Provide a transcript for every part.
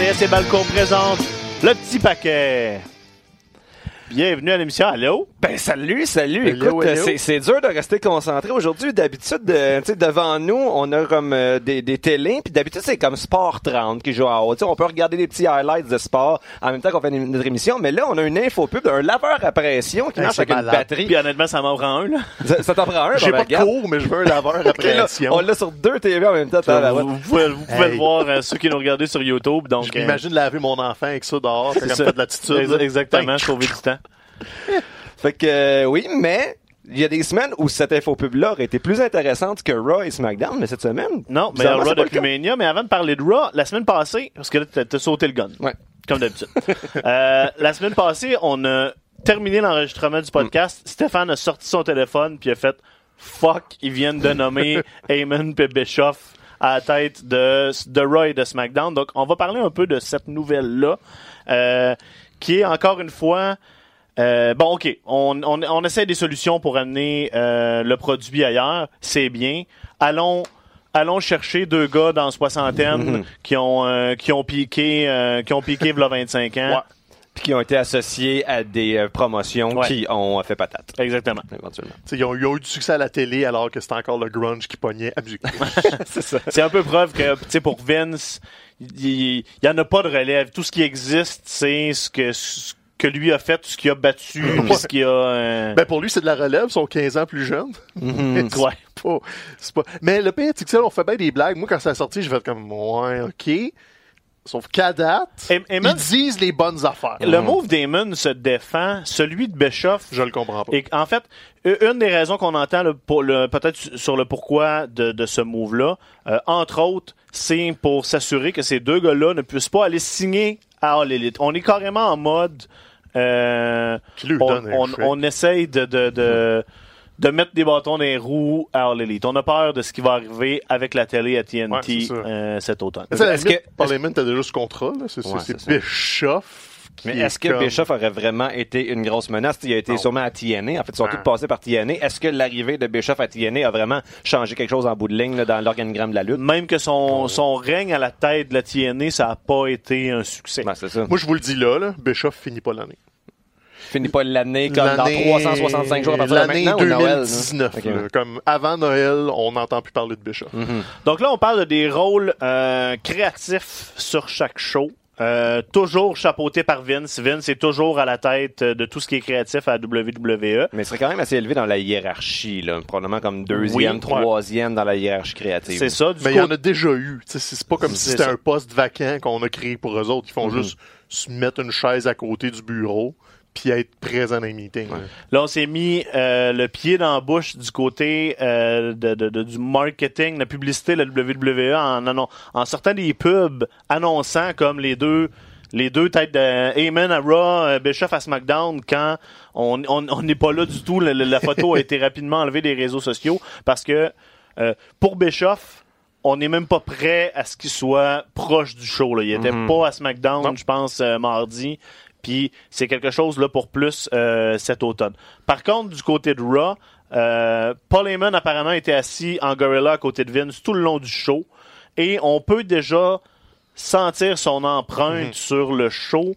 RDS et Balcon présente le petit paquet. Bienvenue à l'émission. Allô? Ben salut, salut. Hello, Écoute, hello. c'est- c'est dur de rester concentré aujourd'hui. D'habitude, euh, tu sais, devant nous, on a comme euh, des, des télés, puis d'habitude c'est comme Sport 30 qui joue en haut. Tu sais, on peut regarder des petits highlights de sport en même temps qu'on fait notre émission. Mais là, on a une info pub d'un laveur à pression qui Hey, marche avec une malade. batterie. Puis honnêtement, ça m'en prend un, là. Ça, ça t'en prend un? J'ai ben, pas de cours, mais je veux un laveur à Ok, là, pression. on l'a sur deux TV en même temps. Vous, pouvez, vous pouvez Hey. le voir, euh, ceux qui nous regardent sur YouTube. Donc, Je euh, m'imagine laver mon enfant avec ça dehors. C'est c'est comme ça. fait de l'attitude. Exactement, Ben, sauver du temps. Fait que euh, oui, mais il y a des semaines où cette info pub-là aurait été plus intéressante que Raw et SmackDown, mais cette semaine. Non, mais Raw depuis. Mania. Mais avant de parler de Raw, la semaine passée, parce que là, t'as sauté le gun. Ouais. Comme d'habitude. Euh, la semaine passée, on a terminé l'enregistrement du podcast. Stéphane a sorti son téléphone puis a fait fuck, ils viennent de nommer Heyman et Bischoff à la tête de, de Raw et de SmackDown. Donc, on va parler un peu de cette nouvelle-là, euh, qui est encore une fois euh, bon, ok, on, on, on essaie des solutions pour amener euh, le produit ailleurs, c'est bien. Allons, allons chercher deux gars dans la soixantaine qui ont euh, qui ont piqué euh, qui ont piqué v'là 25 ans. Ouais. Puis qui ont été associés à des euh, promotions Ouais. qui ont fait patate. Exactement. Éventuellement. tu sais, Ils ont, ils ont eu du succès à la télé alors que c'était encore le grunge qui pognait à musique. C'est ça. C'est un peu preuve que, tu sais, pour Vince, il il y, en a pas de relève. Tout ce qui existe, c'est ce que ce que lui a fait, ce qu'il a battu, ce qu'il a. euh, ben pour lui, c'est de la relève. Ils sont 15 ans plus jeunes. ouais. C'est pas- pas- Mais le pire, c'est on fait bien des blagues. Moi, quand ça a sorti, je vais être comme, ouais, ok. Sauf qu'à date, ils disent les bonnes affaires. Le move Damon se défend, celui de Bischoff, Je le comprends pas. Et en fait, une des raisons qu'on entend le peut-être sur le pourquoi de, de ce move-là, euh, entre autres, c'est pour s'assurer que ces deux gars-là ne puissent pas aller signer à All Elite. On est carrément en mode euh, on, essaye de, de, de, de mettre des bâtons dans les roues à All Elite. On a peur de ce qui va arriver avec la télé à TNT Ouais, euh, cet automne. Est-ce limite, que- Parliament, t'as déjà ce contrat, là? C'est Ouais. Bischoff. Qui Mais est est-ce que comme- Bischoff aurait vraiment été une grosse menace? Il a été Non. sûrement à TNA. En fait, ils sont tous passés par TNA. Est-ce que l'arrivée de Bischoff à TNA a vraiment changé quelque chose en bout de ligne là, dans l'organigramme de la lutte? Même que son, son règne à la tête de la TNA, ça n'a pas été un succès. Ben, ça. Moi, je vous le dis là, là Bischoff finit pas l'année. Finit pas l'année comme dans L'année- 365 jours à partir de L'année maintenant ou Noël? là? 2019. Ok. là. Comme avant Noël, on n'entend plus parler de Bischoff. Donc là, on parle de des rôles euh, créatifs sur chaque show. Euh, toujours chapeauté par Vince. Vince est toujours à la tête euh, de tout ce qui est créatif à la WWE. Mais il serait quand même assez élevé dans la hiérarchie, là. probablement comme deuxième, Oui. troisième dans la hiérarchie créative. C'est ça. Du Mais il y en a déjà eu. C'est pas comme si c'était un poste vacant qu'on a créé pour eux autres. Ils font Mhm. juste se mettre une chaise à côté du bureau puis être présent dans les meetings. là. là, on s'est mis euh, le pied dans la bouche du côté euh, de, de- de- du marketing, la publicité de la WWE en, sortant des pubs annonçant comme les deux les deux têtes de Heyman à Raw, euh, Bischoff à SmackDown, quand on on- on n'est pas là du tout, la, photo a été rapidement enlevée des réseaux sociaux parce que euh, pour Bischoff, on n'est même pas prêt à ce qu'il soit proche du show. Là. Il était pas à SmackDown, je pense, euh, mardi. Puis c'est quelque chose là pour plus euh, cet automne. Par contre, du côté de Raw, euh, Paul Heyman apparemment était assis en gorilla à côté de Vince tout le long du show. Et on peut déjà sentir son empreinte sur le show.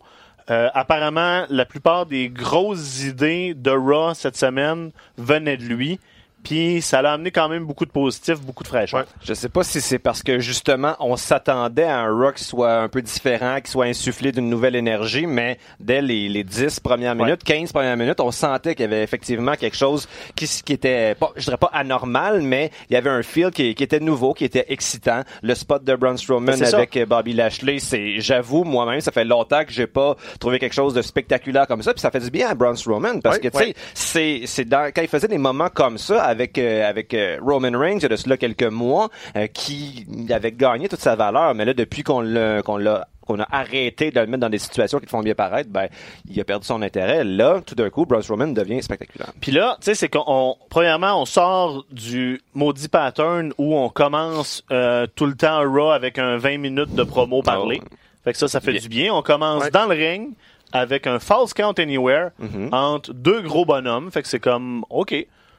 Euh, apparemment, la plupart des grosses idées de Raw cette semaine venaient de lui. Puis ça l'a amené quand même beaucoup de positifs, beaucoup de fraîcheur. Ouais. Je sais pas si c'est parce que justement on s'attendait à un rock qui soit un peu différent, qui soit insufflé d'une nouvelle énergie, mais dès les, les 10 premières minutes, 15 premières minutes, on sentait qu'il y avait effectivement quelque chose qui, qui était pas, je dirais pas anormal, mais il y avait un feel qui, qui était nouveau, qui était excitant. Le spot de Braun Strowman ça. avec euh, Bobby Lashley, c'est, j'avoue, moi-même, ça fait longtemps que j'ai pas trouvé quelque chose de spectaculaire comme ça, puis ça fait du bien à Braun Strowman parce Ouais, que tu sais, ouais. c'est c'est dans quand il faisait des moments comme ça avec euh, avec euh, Roman Reigns il y a de cela quelques mois euh, qui avait gagné toute sa valeur mais là depuis qu'on l'a qu'on l'a qu'on a arrêté de le mettre dans des situations qui le font bien paraître, ben, il a perdu son intérêt. Là, tout d'un coup, Braun Strowman devient spectaculaire. Puis là, tu sais, c'est qu'on, on- premièrement, on sort du maudit pattern où on commence euh, tout le temps Raw avec un 20 minutes de promo parlé. Oh. Fait que ça, ça fait Bien. du bien. On commence Ouais. dans le ring avec un false count anywhere Mhm. entre deux gros bonhommes. Fait que c'est comme, OK,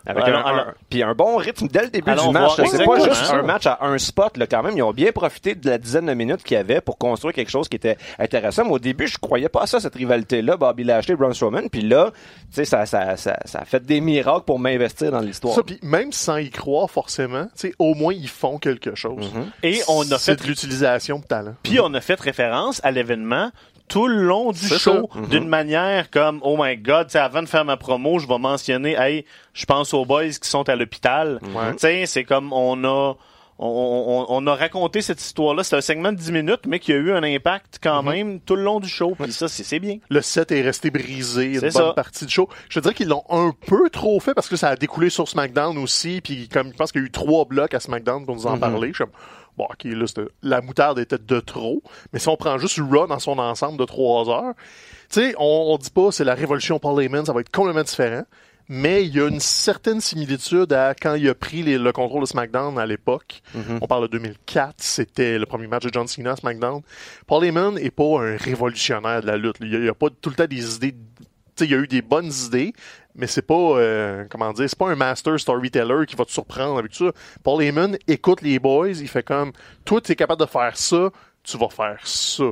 Avec un, un- puis un bon rythme dès le début Allons du match. C'est pas juste un match à un spot là, quand même. Ils ont bien profité de la dizaine de minutes qu'il y avait pour construire quelque chose qui était intéressant. Mais au début, je croyais pas à ça, cette rivalité-là, Bobby Lashley, Braun Strowman. Puis là, tu sais, ça, ça, ça, ça a fait des miracles pour m'investir dans l'histoire. Ça, puis même sans y croire forcément, tu sais, au moins ils font quelque chose. Et on a C'est fait de l'utilisation de talent. Puis on a fait référence à l'événement tout le long du show d'une manière comme oh my god, tu sais, avant de faire ma promo, je vais mentionner hey, je pense aux boys qui sont à l'hôpital. Ouais. Tu sais, c'est comme on a on, on- on a raconté cette histoire-là. C'est un segment de 10 minutes, mais qui a eu un impact quand même tout le long du show. Puis ça, c'est bien. Le set est resté brisé une bonne ça. partie du show. Je te dirais qu'ils l'ont un peu trop fait parce que ça a découlé sur SmackDown aussi. Puis comme je pense qu'il y a eu trois blocs à SmackDown pour nous en parler, je suis comme, bon, ok, là, la moutarde était de trop. Mais si on prend juste Raw dans son ensemble de trois heures, tu sais, on, on dit pas c'est la révolution Paul Heyman, ça va être complètement différent. Mais il y a une certaine similitude à quand il a pris les- le contrôle de SmackDown à l'époque. On parle de 2004, c'était le premier match de John Cena à SmackDown. Paul Heyman est pas un révolutionnaire de la lutte. Il y a, a pas tout le temps des idées. Il y a eu des bonnes idées, mais c'est pas, euh, comment dire, c'est pas un master storyteller qui va te surprendre avec ça. Paul Heyman écoute les boys, il fait comme, toi, tu es capable de faire ça, tu vas faire ça.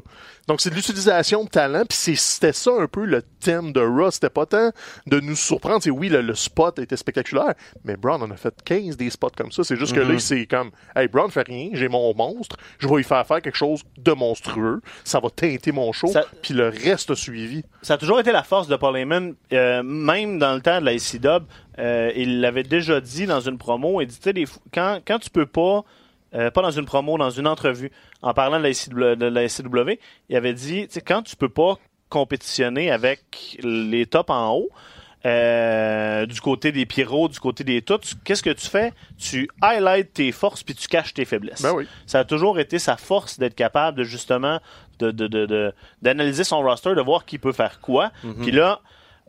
Donc, c'est de l'utilisation de talent, puis c'était ça un peu le thème de Raw. C'était pas tant de nous surprendre. C'est oui, le, le spot était spectaculaire, mais Braun en a fait 15 des spots comme ça. C'est juste que là, c'est comme, hey, Braun fait rien, j'ai mon monstre, je vais lui faire faire quelque chose de monstrueux, ça va teinter mon show, Ça- puis le reste a suivi. Ça a toujours été la force de Paul Heyman, euh, même dans le temps de la ICW. euh, il l'avait déjà dit dans une promo. Il dit, tu sais, quand, quand tu peux pas, euh, pas dans une promo, dans une entrevue, en parlant de la ICW, de la ICW, il avait dit, tu sais, quand tu peux pas compétitionner avec les tops en haut, euh, du côté des pyros, du côté des tout, qu'est-ce que tu fais? Tu highlights tes forces puis tu caches tes faiblesses. Ben oui. Ça a toujours été sa force d'être capable de justement de, de, de, de- d'analyser son roster, de voir qui peut faire quoi. Puis là,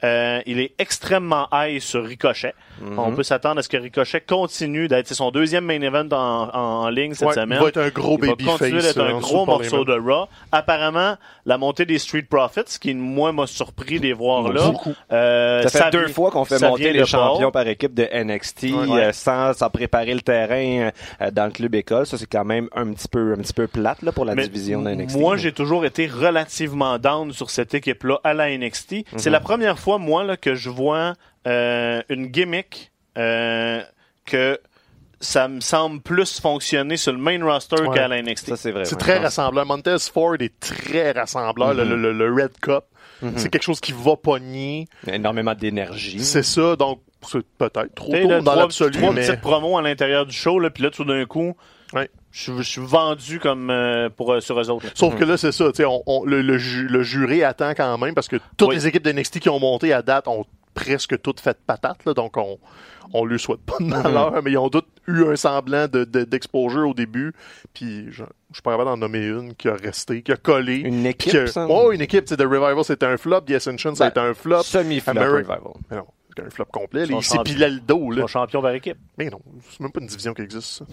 euh, il est extrêmement high sur Ricochet. On peut s'attendre à ce que Ricochet continue d'être c'est son deuxième main event en, en, en ligne cette Ouais, semaine. il va être un gros Il va babyface, continuer d'être euh, un dessous gros morceau de Raw. Apparemment, la montée des Street Profits, qui moi m'a surpris de les voir là. Beaucoup. euh, Ça fait deux vi- fois qu'on fait monter les champions par équipe de NXT Ouais. euh, sans, sans préparer le terrain euh, dans le club école. Ça, c'est quand même un petit peu, un petit peu plate là, pour la Mais division de NXT. Moi, j'ai toujours été relativement down sur cette équipe-là à la NXT. C'est Mhm. la première fois, moi, là, que je vois euh, une gimmick euh, que ça me semble plus fonctionner sur le main roster Ouais. qu'à la NXT. Ça, c'est vrai. C'est ouais, très rassembleur. Montez Ford est très rassembleur. le, Mm-hmm. le- le Red Cup, c'est quelque chose qui va pogner. Énormément d'énergie. C'est ça. Donc, c'est peut-être trop tôt là, dans trois, l'absolu, trois mais petites promos à l'intérieur du show, là, puis là, tout d'un coup, Ouais. Je, suis- vendu comme euh, pour euh, sur eux autres. là. Sauf que là, c'est ça. tu sais, On, on- le, le ju- le jury attend quand même parce que toutes Oui. les équipes de NXT qui ont monté à date ont presque toutes fait patate. Là, donc, on, on lui souhaite pas de malheur, mais ils ont toutes eu un semblant de, de- d'exposure au début. Puis, je, je suis pas capable d'en nommer une qui a resté, qui a collé. Une équipe, que- ça? Oh, une équipe. tu sais, The Revival, c'était un flop. The Ascension, ça a été Ben, un flop. Semi-flop revival. Mais non, un flop complet. Ils Là, il le dos. Là. Champion par équipe. Mais non, c'est même pas une division qui existe, ça.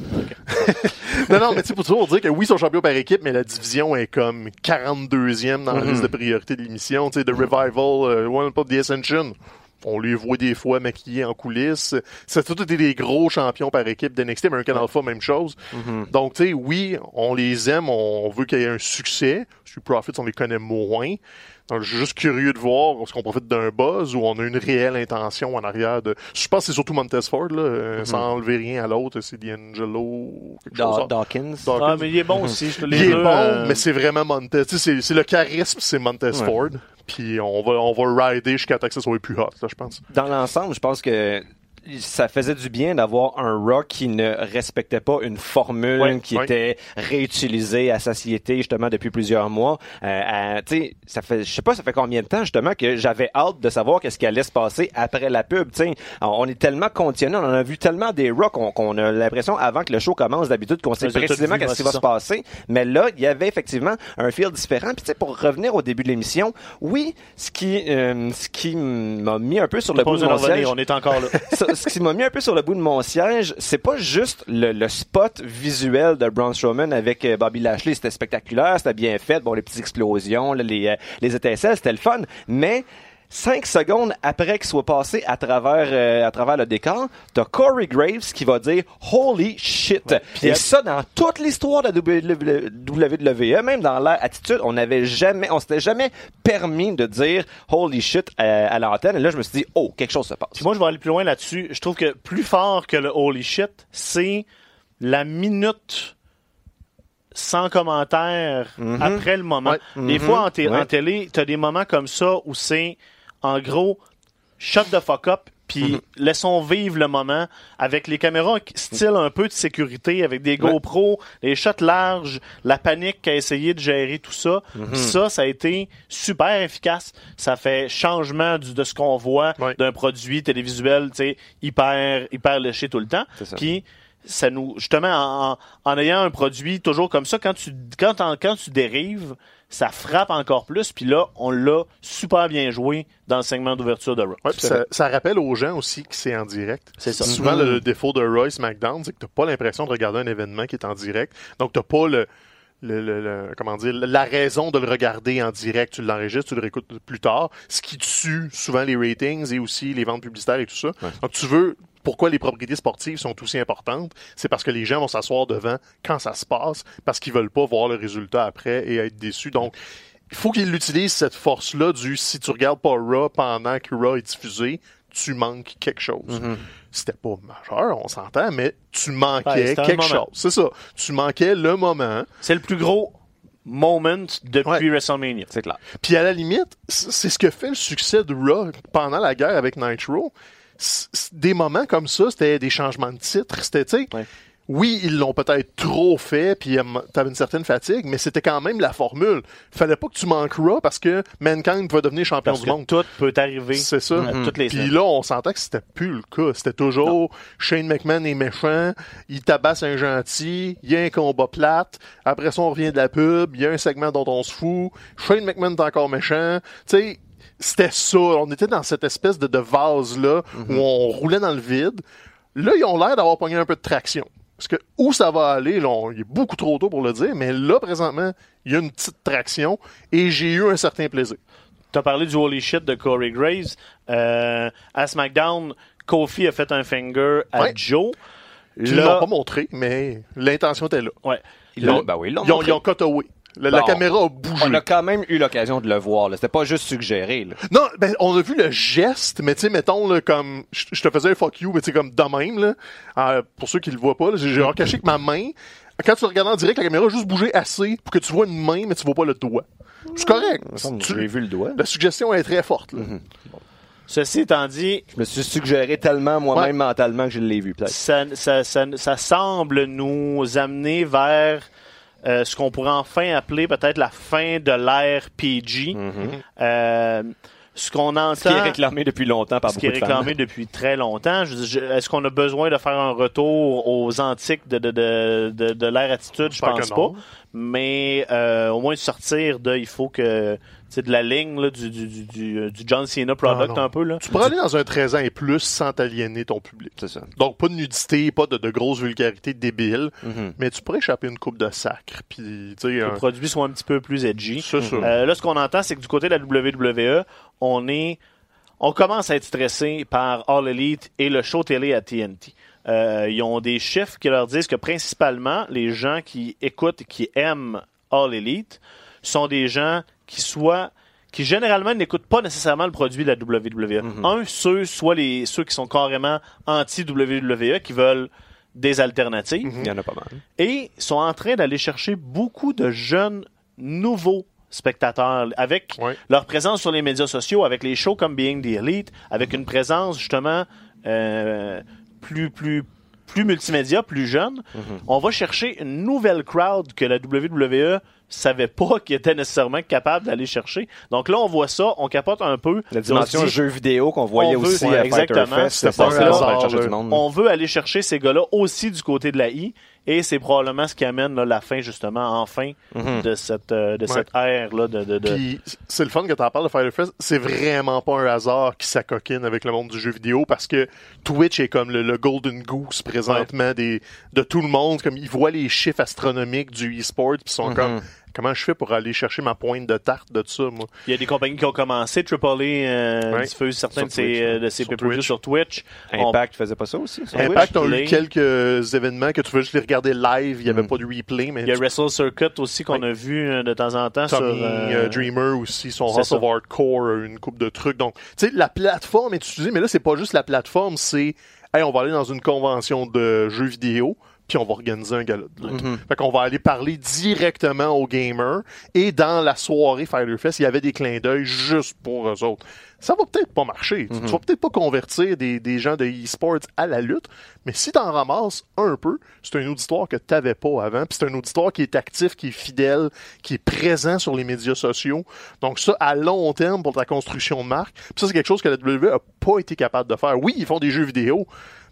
non, non, mais tu sais, pour toujours dire que oui, ils sont champions par équipe, mais la division est comme 42e dans la liste de priorité de l'émission. Tu sais, The Revival, One Pop, The Ascension. On les voit des fois maquillés en coulisses. C'est tout été des gros champions par équipe d'NXT. American Alpha, même chose. Donc, tu sais, oui, on les aime, on veut qu'il y ait un succès. Street Profits, on les connaît moins. Donc, je suis juste curieux de voir est-ce qu'on profite d'un buzz ou on a une réelle intention en arrière de. Je pense que c'est surtout Montez Ford, là, euh, sans enlever rien à l'autre. C'est D'Angelo Da- chose. Dawkins. Dawkins. Ah, mais il est bon aussi. Je te Il est deux, bon, euh, mais c'est vraiment Montez. Tu sais, c'est- le charisme, c'est Montez Ford. Puis on va, on va rider jusqu'à temps que ça soit plus hot, là, je pense. Dans l'ensemble, je pense que ça faisait du bien d'avoir un rock qui ne respectait pas une formule Ouais, qui ouais. était réutilisée à satiété justement depuis plusieurs mois. Euh, sais, ça fait, je sais pas, ça fait combien de temps justement que j'avais hâte de savoir qu'est-ce qui allait se passer après la pub. Tu sais, on est tellement conditionné, on en a vu tellement des rocks qu'on a l'impression avant que le show commence d'habitude qu'on sait précisément qu'est-ce qui va se passer. Mais là, il y avait effectivement un feel différent. Puis tu sais, pour revenir au début de l'émission, oui, ce qui, euh, ce qui m'a mis un peu sur le bout de mon siège, on est encore là. ce qui m'a mis un peu sur le bout de mon siège, c'est pas juste le, le spot visuel de Braun Strowman avec euh, Bobby Lashley. C'était spectaculaire, c'était bien fait. Bon, les petites explosions, les, euh, les étincelles, c'était le fun. Mais cinq secondes après qu'il soit passé à travers, euh, à travers le décor, t'as Corey Graves qui va dire Holy shit. Et ça, dans toute l'histoire de la WWE, même dans l'attitude, on n'avait jamais, on s'était jamais permis de dire Holy shit à, à l'antenne. Et là, je me suis dit, oh, quelque chose se passe. Puis moi, je vais aller plus loin là-dessus. Je trouve que plus fort que le holy shit, c'est la minute sans commentaire Mhm. après le moment. Ouais. Des fois, en, Ouais. en télé, t'as des moments comme ça où c'est, en gros, shut the fuck up, puis Mhm. laissons vivre le moment avec les caméras style un peu de sécurité, avec des Ouais. GoPro, les shots larges, la panique qu'a essayé de gérer tout ça. Mhm. Ça, ça a été super efficace. Ça fait changement du, de ce qu'on voit Ouais. d'un produit télévisuel, tu sais, hyper, hyper léché tout le temps. Puis ça nous, justement, en, en- en ayant un produit toujours comme ça, quand tu, quand, t'en- quand tu dérives, ça frappe encore plus. Puis là, on l'a super bien joué dans le segment d'ouverture de Raw. Ouais, puis ça, ça rappelle aux gens aussi que c'est en direct. C'est ça. Souvent, le défaut de Royce McDown, c'est que t'as pas l'impression de regarder un événement qui est en direct. Donc, t'as pas le, le, le- le- comment dire, la raison de le regarder en direct. Tu l'enregistres, tu le réécoutes plus tard. Ce qui tue souvent les ratings et aussi les ventes publicitaires et tout ça. Donc, tu veux, pourquoi les propriétés sportives sont aussi importantes? C'est parce que les gens vont s'asseoir devant quand ça se passe, parce qu'ils veulent pas voir le résultat après et être déçus. Donc, il faut qu'ils utilisent cette force-là du si tu regardes pas Raw pendant que Raw est diffusé, tu manques quelque chose. C'était pas majeur, on s'entend, mais tu manquais quelque chose. C'est ça. Tu manquais le moment. C'est le plus gros moment depuis Ouais. WrestleMania. C'est clair. Puis à la limite, c'est ce que fait le succès de Raw pendant la guerre avec Nitro. C- Des moments comme ça, c'était des changements de titre. C'était, tu sais, Ouais. Oui, ils l'ont peut-être trop fait, puis euh, t'avais une certaine fatigue, mais c'était quand même la formule. Fallait pas que tu manques Raw parce que Mankind pouvait devenir champion Parce du que monde. tout peut arriver C'est ça. toutes les Puis là, on sentait que c'était plus le cas. C'était toujours Shane McMahon est méchant, il tabasse un gentil, il y a un combat plate, après ça on revient de la pub, il y a un segment dont on se fout, Shane McMahon est encore méchant. Tu sais, c'était ça. On était dans cette espèce de, de vase-là où on roulait dans le vide. Là, ils ont l'air d'avoir pogné un peu de traction. Parce que où ça va aller, là, on- il est beaucoup trop tôt pour le dire, mais là, présentement, il y a une petite traction et j'ai eu un certain plaisir. T'as parlé du holy shit de Corey Graves. Euh, à SmackDown, Kofi a fait un finger à Ouais. Joe. Ils Là- l'ont pas montré, mais l'intention était là. ouais. Ils l'ont, ben oui, ils l'ont Ils ont, ils ont cut away. La, la Bon. caméra a bougé. On a quand même eu l'occasion de le voir. là. C'était pas juste suggéré. Là. Non, ben, on a vu le geste, mais tu sais, mettons, là, comme, je je te faisais un fuck you, mais tu sais, comme de même, là. Euh, pour ceux qui le voient pas, là, j'ai j'ai recaché que ma main, quand tu le regardes en direct, la caméra a juste bougé assez pour que tu vois une main, mais tu vois pas le doigt. C'est correct. Tu- J'ai vu le doigt. La suggestion est très forte, là. Ceci étant dit, Je me suis suggéré tellement moi-même Ouais. mentalement que je l'ai vu peut-être. ça, ça, ça, ça semble nous amener vers euh, ce qu'on pourrait enfin appeler peut-être la fin de l'ère PG. Euh, ce qu'on entend. Ce qui est réclamé depuis longtemps par ce qui est de réclamé depuis très longtemps. Je je- Est-ce qu'on a besoin de faire un retour aux antiques de, de, de, de, de l'ère attitude? Je J'espère pense pas. Mais euh, au moins sortir de, il faut que, sais, de la ligne là, du, du, du, du, du John Cena product Ah, non. un peu. Là. Tu pourrais aller dans un 13 ans et plus sans t'aliéner ton public. C'est ça. Donc, pas de nudité, pas de, de grosses vulgarités débiles, Mhm. mais tu pourrais échapper une coupe de sacre, puis, tu sais, Le un- produit soit un petit peu plus edgy. c'est ça. Euh, là, ce qu'on entend, c'est que du côté de la WWE, on est, on commence à être stressé par All Elite et le show télé à TNT. Euh, ils ont des chiffres qui leur disent que principalement, les gens qui écoutent et qui aiment All Elite sont des gens qui soient qui généralement n'écoutent pas nécessairement le produit de la WWE. Un, ceux, soit les, ceux qui sont carrément anti-WWE, qui veulent des alternatives Il y en a pas mal. et sont en train d'aller chercher beaucoup de jeunes nouveaux spectateurs avec leur présence sur les médias sociaux, avec les shows comme Being the Elite, avec une présence justement euh, plus plus plus multimédia, plus jeune. On va chercher une nouvelle crowd que la WWE savait pas qu'il était nécessairement capable d'aller chercher. Donc là, on voit ça, on capote un peu. La On dimension jeu vidéo qu'on voyait on veut- aussi ouais, à exactement. Fest, pas on veut aller chercher ces gars-là aussi du côté de la I, et c'est probablement ce qui amène là, la fin, justement, enfin, Mhm. de cette, euh, de cette ère-là. De, de, de- Puis c'est le fun que tu en parles de Fighter Fest. C'est vraiment pas un hasard qui s'acoquine avec le monde du jeu vidéo parce que Twitch est comme le, le golden goose présentement des, de tout le monde. Comme ils voient les chiffres astronomiques du e-sport puis ils sont Mhm. comme comment je fais pour aller chercher ma pointe de tarte de ça, moi? Il y a des compagnies qui ont commencé. Triple A euh, Ouais. diffuse certains de ses, Twitch, euh, de ses Sur Twitch. sur Twitch. On- Impact faisait pas ça aussi. Impact je a eu quelques événements que tu veux juste les regarder live, il n'y avait Mm. pas de replay, mais Il y a tu- Wrestle Circuit aussi qu'on a vu euh, de temps en temps Tommy sur euh, Dreamer aussi, son House of Hardcore, une coupe de trucs. Donc, tu sais, la plateforme est utilisée, mais là, c'est pas juste la plateforme, c'est, hey, on va aller dans une convention de jeux vidéo, puis on va organiser un gala de lutte. Mhm. Fait qu'on va aller parler directement aux gamers, et dans la soirée Fighter Fest, il y avait des clins d'œil juste pour eux autres. Ça va peut-être pas marcher. Tu- Tu vas peut-être pas convertir des, des gens de e-sports à la lutte, mais si t'en ramasses un peu, c'est un auditoire que t'avais pas avant, puis c'est un auditoire qui est actif, qui est fidèle, qui est présent sur les médias sociaux. Donc ça, à long terme, pour ta construction de marque, puis ça, c'est quelque chose que la WWE a pas été capable de faire. Oui, ils font des jeux vidéo,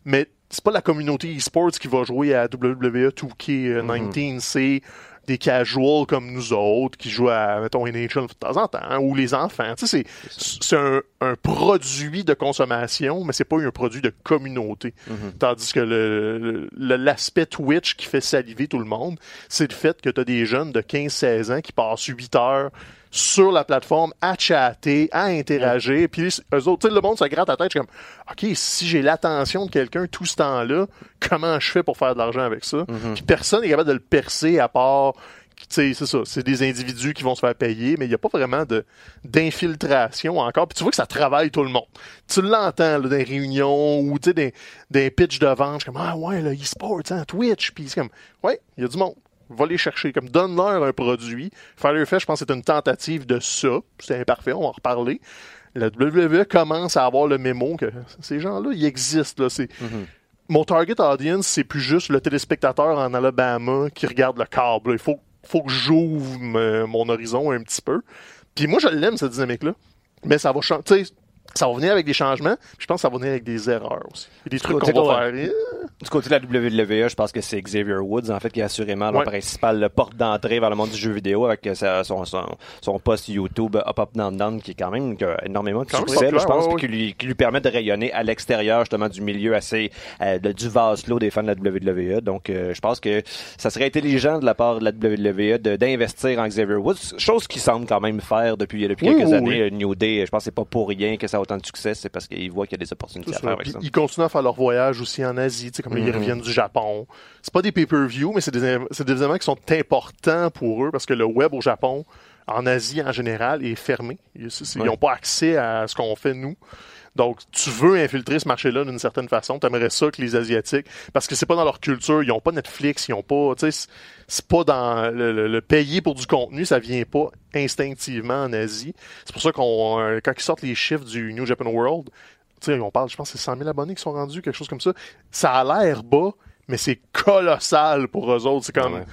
mais c'est pas la communauté e-sports qui va jouer à WWE 2K19, c'est des casuals comme nous autres qui jouent à, mettons, NHL de temps en temps, ou les enfants. Tu sais, c'est, un, un produit de consommation, mais c'est pas un produit de communauté. Tandis que le, le- l'aspect Twitch qui fait saliver tout le monde, c'est le fait que tu as des jeunes de 15-16 ans qui passent 8 heures sur la plateforme à chatter, à interagir, puis eux autres, tu sais, le monde se gratte la tête, je suis comme, OK, si j'ai l'attention de quelqu'un tout ce temps-là, comment je fais pour faire de l'argent avec ça? Puis personne n'est capable de le percer à part tu sais, c'est ça, c'est des individus qui vont se faire payer, mais il n'y a pas vraiment de d'infiltration encore. Puis tu vois que ça travaille tout le monde. Tu l'entends dans les réunions ou tu sais, des, des pitchs de vente, je suis comme Ah ouais, le e-sport, hein, Twitch, puis c'est comme Ouais, il y a du monde. Va les chercher, comme donne-leur un produit. Fighter Fest, je pense que c'est une tentative de ça. C'est imparfait, on va en reparler. La WWE commence à avoir le mémo que ces gens-là, ils existent. Là. C'est, mon target audience, c'est plus juste le téléspectateur en Alabama qui regarde le câble. Il faut, faut que j'ouvre m- mon horizon un petit peu. Puis moi, je l'aime, cette dynamique-là. Mais ça va changer. Ça va venir avec des changements. puis Je pense que ça va venir avec des erreurs aussi. Des trucs qu'on va faire. Du côté de la WWE, je pense que c'est Xavier Woods, en fait, qui est assurément le Ouais. principal le porte d'entrée vers le monde du jeu vidéo avec euh, sa- son, son, son post YouTube Up Up Down Down qui est quand même qui énormément de succès, là, je pense, ouais, qui lui, qui lui permet de rayonner à l'extérieur justement du milieu assez euh, de- du vase clos des fans de la WWE. Donc, euh, je pense que ça serait intelligent de la part de la WWE d'investir en Xavier Woods, chose qu'il semble quand même faire depuis, depuis Oui, quelques oui, années. oui. Euh, New Day, je pense que c'est pas pour rien que ça a autant de succès, c'est parce qu'ils voient qu'il y a des opportunités à faire avec ça. ils continuent à faire leur voyage aussi en Asie, tu sais, comme là, ils Mhm. reviennent du Japon. C'est pas des pay-per-view, mais c'est des, des événements qui sont importants pour eux parce que le web au Japon, en Asie en général, est fermé. Ils n'ont Ouais. pas accès à ce qu'on fait nous. Donc, tu veux infiltrer ce marché-là d'une certaine façon. Tu aimerais ça que les Asiatiques, parce que c'est pas dans leur culture, ils ont pas Netflix, ils ont pas, tu sais, c'est- pas dans le, payer pour du contenu, ça vient pas instinctivement en Asie. C'est pour ça qu'on, euh, quand ils sortent les chiffres du New Japan World, tu sais, on parle, je pense, c'est 100 000 abonnés qui sont rendus, quelque chose comme ça. Ça a l'air bas, mais c'est colossal pour eux autres. C'est comme.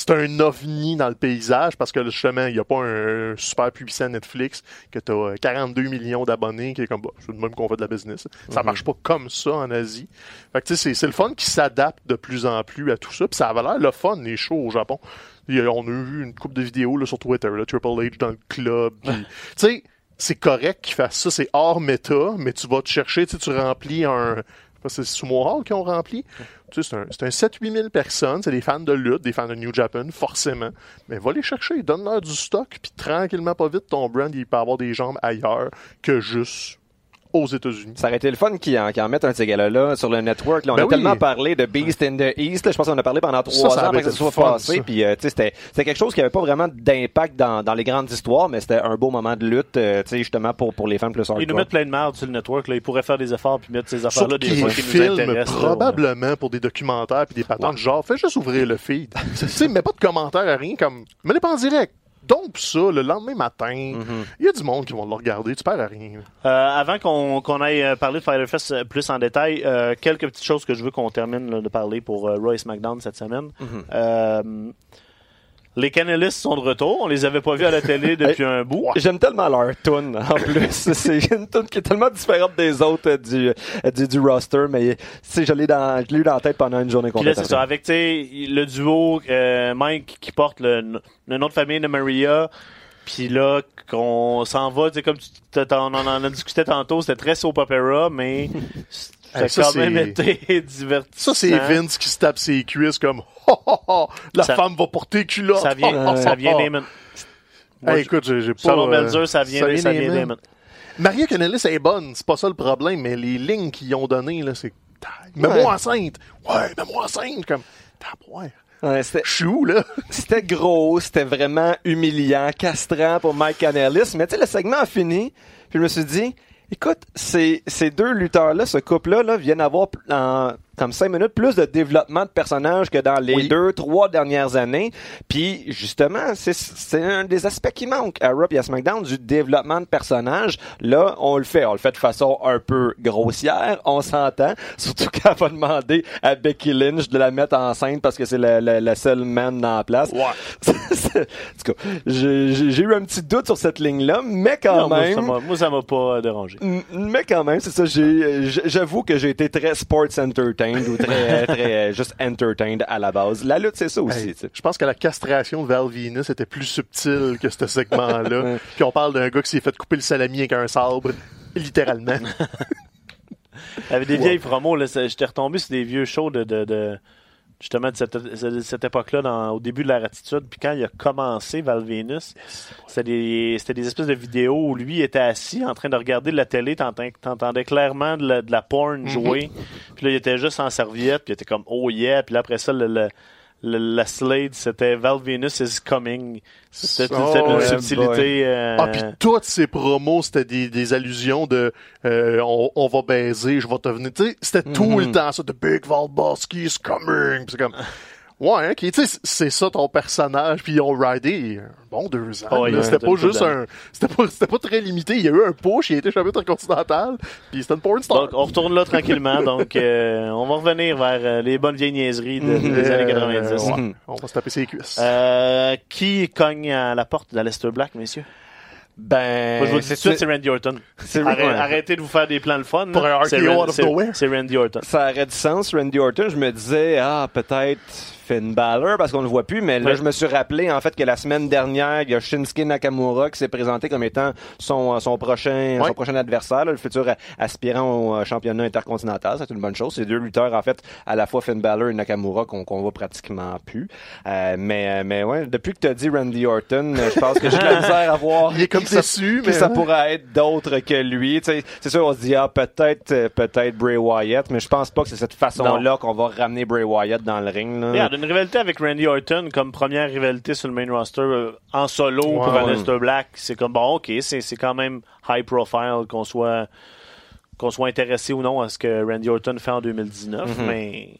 C'est un ovni dans le paysage parce que justement, il n'y a pas un, super puissant Netflix que tu as 42 millions d'abonnés qui est comme, bah, c'est le même qu'on fait de la business. Ça marche pas comme ça en Asie. Fait que tu sais, c'est, le fun qui s'adapte de plus en plus à tout ça. Puis ça avait l'air le fun, les shows au Japon. A- on a eu une couple de vidéos là, sur Twitter, là, Triple H dans le club. Tu sais, c'est correct qu'ils fassent ça, c'est hors méta, mais tu vas te chercher, tu sais, tu remplis un. je sais pas, C'est Sumo Hall qui ont rempli. C'est un, un 7-8 000 personnes, c'est des fans de lutte, des fans de New Japan, forcément. Mais va les chercher, donne-leur du stock, puis tranquillement, pas vite, ton brand, il peut avoir des jambes ailleurs que juste aux États-Unis. Ça aurait été le fun qu'ils en, mettent un de ces gars-là sur le network. Là, on Ben a oui. tellement parlé de Beast in the East. là. je pense qu'on a parlé pendant trois Ça, ça ans après que ça soit fun, passé. ça. Puis, euh, tu sais, c'était, c'était quelque chose qui avait pas vraiment d'impact dans, dans les grandes histoires, mais c'était un beau moment de lutte, euh, tu sais, justement, pour, pour les fans plus hardcore. Ils nous mettent plein de merde sur le network. Là. Ils pourraient faire des efforts puis mettre ces affaires-là des qu'ils fois qui nous intéressent. là. probablement pour des documentaires puis des patentes genre, fais juste ouvrir le feed. tu sais, mets pas de commentaires à rien comme, mets-les pas en direct. Donc ça, le lendemain matin, il Mm-hmm. y a du monde qui vont le regarder, tu perds à rien. Euh, avant qu'on aille euh, parler de Fighter Fest euh, plus en détail, euh, quelques petites choses que je veux qu'on termine là, de parler pour euh, Roy SmackDown cette semaine. Euh, les Canelistes sont de retour. On les avait pas vus à la télé depuis un bout. J'aime tellement leur tune en plus. c'est une tune qui est tellement différente des autres euh, du, euh, du, du roster, mais tu je l'ai dans, je l'ai eu dans la tête pendant une journée Puis là, complète. c'est ça. Avec tu le duo euh, Mike qui porte le, le nom de famille de Maria. Puis là, qu'on s'en va, tu sais, comme tu, on en a discuté tantôt, c'était très soap opera, mais Ça a ça, quand même c'est- été divertissant. Ça, c'est Vince qui se tape ses cuisses comme Ha, ha, ha, la Ça- femme va porter culotte. Ça vient, ça vient. Damon. Moi, Hey, écoute, j'ai pas. Selon euh, Melzer, ça vient, ça vient Damon. Damon. Maria Canellis est bonne, c'est pas ça le problème, mais les lignes qu'ils ont données, là, c'est. Mets-moi Ouais. enceinte! Ouais, mets-moi enceinte! Comme. Taboire. Ouais, où, là? C'était gros, c'était vraiment humiliant, castrant pour Mike Canellis. Mais tu sais, le segment a fini. Puis je me suis dit, écoute, ces, ces deux lutteurs-là, ce couple-là, là, viennent avoir en comme cinq minutes plus de développement de personnages que dans les Oui. deux, trois dernières années. Puis justement, c'est, un des aspects qui manque à Raw et à SmackDown du développement de personnages. Là, on le fait. On le fait de façon un peu grossière, on s'entend. Surtout quand on va demander à Becky Lynch de la mettre enceinte parce que c'est la, la, la seule man la place. Ouais. En tout cas, j'ai eu un petit doute sur cette ligne-là, mais quand Non, même. moi, ça m'a pas dérangé. Mais quand même, c'est ça. j'- J'avoue que j'ai été très sports entertained ou très, très euh, juste entertained à la base. La lutte, c'est ça aussi. Hey, je pense que la castration de Val Venus était plus subtile que ce segment-là. Puis on parle d'un gars qui s'est fait couper le salami avec un sabre, littéralement. Il y avait des vieilles promos, là. J'étais retombé sur des vieux shows de, de, de- justement de cette, de cette époque-là, dans- au début de la ratitude. Puis quand il a commencé, Val Venus, c'était des, c'était des espèces de vidéos où lui était assis en train de regarder la télé. T'entendais clairement de la, de la porn jouer. Puis là, il était juste en serviette. Puis il était comme, oh yeah. Puis là, après ça, le, le- le- la slate, c'était Val Venus is coming. C'était Oh, une ouais, subtilité. euh, Ah, puis toutes ces promos, c'était des, des allusions de euh, on, on va baiser, je vais te venir. C'était tout le temps ça, The Big Valboski is coming. C'est comme, ouais, ok, tu sais, c'est ça ton personnage. Puis ils ont ridé bon deux ans. Oh, c'était pas juste un, c'était pas, c'était pas très limité. Il y a eu un push, il a été champion intercontinental. Puis c'était une porn star. Donc, on retourne là tranquillement. Donc, euh, on va revenir vers euh, les bonnes vieilles niaiseries de- des années 90. Euh, ouais, Mhm. On va se taper ses cuisses. Euh, qui cogne à la porte d'Alester Black, messieurs? Ben, Moi, je vous le dis tout de suite, c'est Randy Orton. c'est- Arrête- ouais. Arrêtez de vous faire des plans de fun. Pour un C'est RKO Ran- out of c'est- nowhere. C'est Randy Orton. Ça aurait du sens, Randy Orton. Je me disais, ah, peut-être Finn Balor, parce qu'on le voit plus, mais là, Ouais. je me suis rappelé, en fait, que la semaine dernière, il y a Shinsuke Nakamura qui s'est présenté comme étant son, son prochain, Ouais. son prochain adversaire, là, le futur aspirant au euh, championnat intercontinental. C'est une bonne chose. C'est deux lutteurs, en fait, à la fois Finn Balor et Nakamura qu'on qu'on voit pratiquement plus. Euh, mais, euh, mais ouais, depuis que tu as dit Randy Orton, euh, je pense que j'ai de la misère à voir il est comme déçu, mais ça pourrait être d'autre que lui. C'est sûr, on se dit, ah, peut-être euh, peut-être Bray Wyatt, mais je pense pas que c'est cette façon-là qu'on va ramener Bray Wyatt dans le ring. Là. Une rivalité avec Randy Orton comme première rivalité sur le main roster euh, en solo pour. Aleister Black, c'est comme bon, ok, c'est c'est quand même high profile qu'on soit qu'on soit intéressé ou non à ce que Randy Orton fait en 2019, Mhm. mais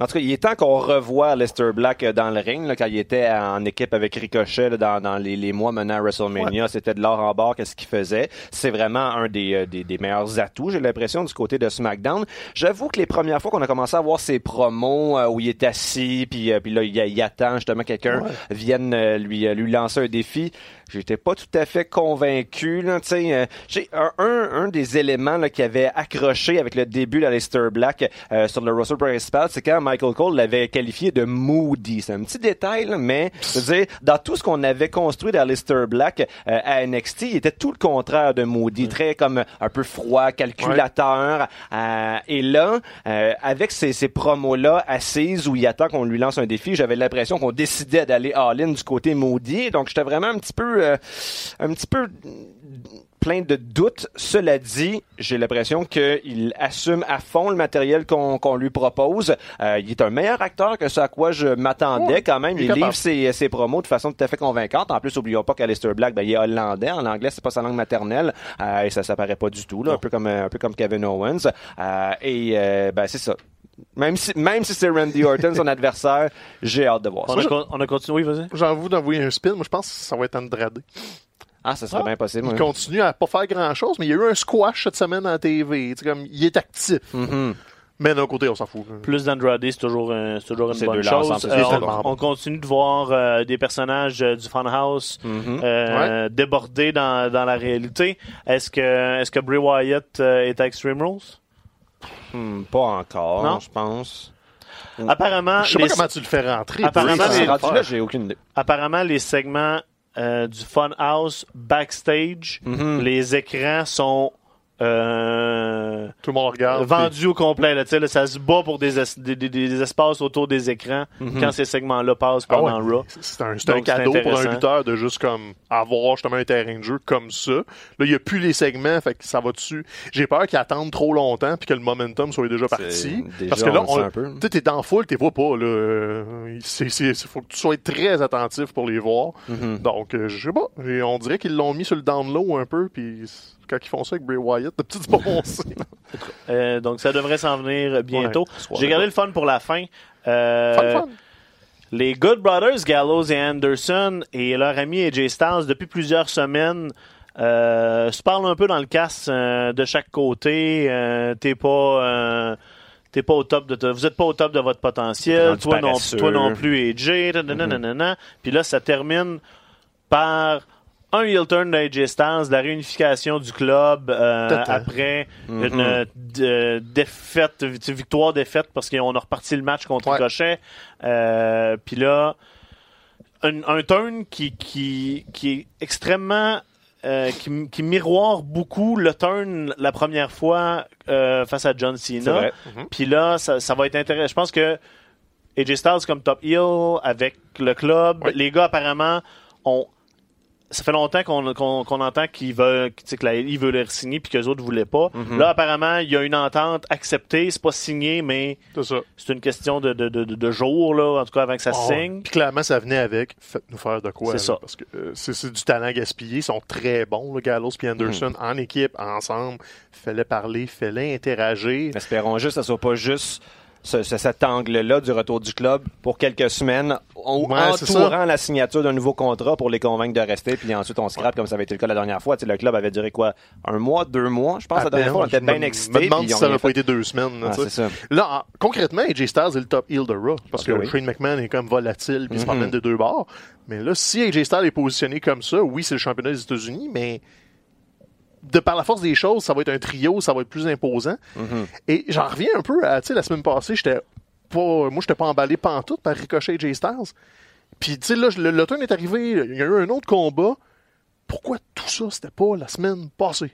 En tout cas, il est temps qu'on revoie Lester Black euh, dans le ring, là, quand il était en équipe avec Ricochet là, dans, dans les, les mois menant à WrestleMania. C'était de l'or en barre qu'est-ce qu'il faisait. C'est vraiment un des, euh, des, des meilleurs atouts, j'ai l'impression, du côté de SmackDown. J'avoue que les premières fois qu'on a commencé à voir ses promos euh, où il est assis, puis, euh, puis là, il, il attend justement que quelqu'un vienne euh, lui, lui lancer un défi, j'étais pas tout à fait convaincu. Là, euh, un, un, un des éléments là, qui avait accroché avec le début d'Aleister Black euh, sur le roster principal, c'est quand Michael Cole l'avait qualifié de moody. C'est un petit détail, là, mais je veux dire, dans tout ce qu'on avait construit d'Aleister Black euh, à NXT, il était tout le contraire de moody, très comme un peu froid, calculateur. euh, et là, euh, avec ces, ces promos-là assises où il attend qu'on lui lance un défi, j'avais l'impression qu'on décidait d'aller all-in du côté maudit. Donc, j'étais vraiment un petit peu, euh, un petit peu plein de doutes. Cela dit, j'ai l'impression qu'il assume à fond le matériel qu'on lui propose. Euh, il est un meilleur acteur que ce à quoi je m'attendais quand même. il livre ses, ses promos de façon tout à fait convaincante. En plus, oublions pas qu'Alistair Black, ben, il est hollandais. En anglais, c'est pas sa langue maternelle. Euh, et ça, ça paraît pas du tout, là. Un peu comme, un peu comme Kevin Owens. Euh, et, ben, c'est ça. Même si, même si c'est Randy Orton, son adversaire, j'ai hâte de voir ça. on a, con- on a continué, vas-y. J'ai envie d'envoyer un spin. Moi, je pense que ça va être Andrade. Ah, ça serait Ah. bien possible. Il continue à pas faire grand-chose, mais il y a eu un squash cette semaine en TV. Tu sais, comme, il est actif. Mhm. Mais d'un côté, on s'en fout. Plus d'Andrade, c'est toujours, un- c'est toujours une C'est bonne deux chose. Euh, on, tellement bon. on continue de voir euh, des personnages euh, du Funhouse Mhm. euh, déborder dans, dans la réalité. Est-ce que, est-ce que Bray Wyatt euh, est à Extreme Rules? Hmm, pas encore, Non? je pense. Apparemment, Je sais les, pas comment tu le fais rentrer. Apparemment, les- là, j'ai aucune idée. apparemment, les segments euh, du Funhouse backstage, Mhm. les écrans sont euh, Tout le monde regarde. vendu au complet. Là, tu sais, là, ça se bat pour des, es- des, des- des espaces autour des écrans quand ces segments-là passent Ah pendant ouais, Raw. C'est un, un cadeau pour un lutteur de juste comme avoir justement un terrain de jeu comme ça. Là, il n'y a plus les segments, fait que ça va dessus. J'ai peur qu'ils attendent trop longtemps puis que le momentum soit déjà parti. déjà, Parce que là, tu sais, t'es dans foule, t'es vois pas, là. Euh, C'est, c'est, c'est- faut que tu sois très attentif pour les voir. Mhm. Donc, euh, je sais pas. Et On dirait qu'ils l'ont mis sur le down low un peu, puis quand ils font ça avec Bray Wyatt, le petit pas bon. Euh, donc, ça devrait s'en venir bientôt. Ouais, J'ai gardé le fun pour la fin. Euh, Fun, fun. Les Good Brothers, Gallows et Anderson, et leur ami AJ Styles, depuis plusieurs semaines, euh, se parlent un peu dans le casse euh, de chaque côté. Euh, t'es pas, euh, t'es pas au top de, ta- vous êtes pas au top de votre potentiel. Toi non, toi non plus, AJ. nanana. Puis là, ça termine par un heel turn d'AJ Styles, la réunification du club euh, après une euh, d- défaite, vi- victoire-défaite parce qu'on a reparti le match contre Ouais. Euh, Puis là, un, un turn qui, qui, qui est extrêmement. euh, qui, qui miroire beaucoup le turn la première fois euh, face à John Cena. vrai. Puis là, ça, ça va être intéressant. Je pense que AJ Styles comme top heel avec le club, Oui. les gars apparemment ont ça fait longtemps qu'on entend qu'ils veulent, tu sais, que la LI veut les signer puis que les autres ne voulaient pas. Mhm. Là, apparemment, il y a une entente acceptée, c'est pas signé, mais C'est ça. une question de, de, de, de jours, là, en tout cas, avant que ça se Oh, signe. Puis clairement, ça venait avec faites-nous faire de quoi. C'est là, ça. Parce que euh, c'est c'est du talent gaspillé. Ils sont très bons, le Gallows et Anderson, Mhm. en équipe, ensemble. Fallait parler, fallait interagir. Espérons juste que ce soit pas juste ce- ce- cet angle-là du retour du club pour quelques semaines, en- Ouais, entourant la signature d'un nouveau contrat pour les convaincre de rester, puis ensuite on scrape comme ça avait été le cas la dernière fois. Le club avait duré quoi? Un mois, deux mois Je pense À la dernière fois, on était Je bien excités. me demande si ça n'aurait pas été deux semaines. là, Ah, ça. Là, en- concrètement, AJ Styles est le top heel de Raw. Parce Ah, que oui. Shane McMahon est comme volatile, puis il se Mhm. promène des deux bords. Mais là, si AJ Styles est positionné comme ça, oui, c'est le championnat des États-Unis, mais de par la force des choses, ça va être un trio, ça va être plus imposant. Mhm. Et j'en reviens un peu à, tu sais, la semaine passée, j'étais pas, moi, j'étais pas emballé pantoute par Ricochet et AJ Styles. Puis, tu sais, là, le, le turn est arrivé, il y a eu un autre combat. Pourquoi tout ça, c'était pas la semaine passée?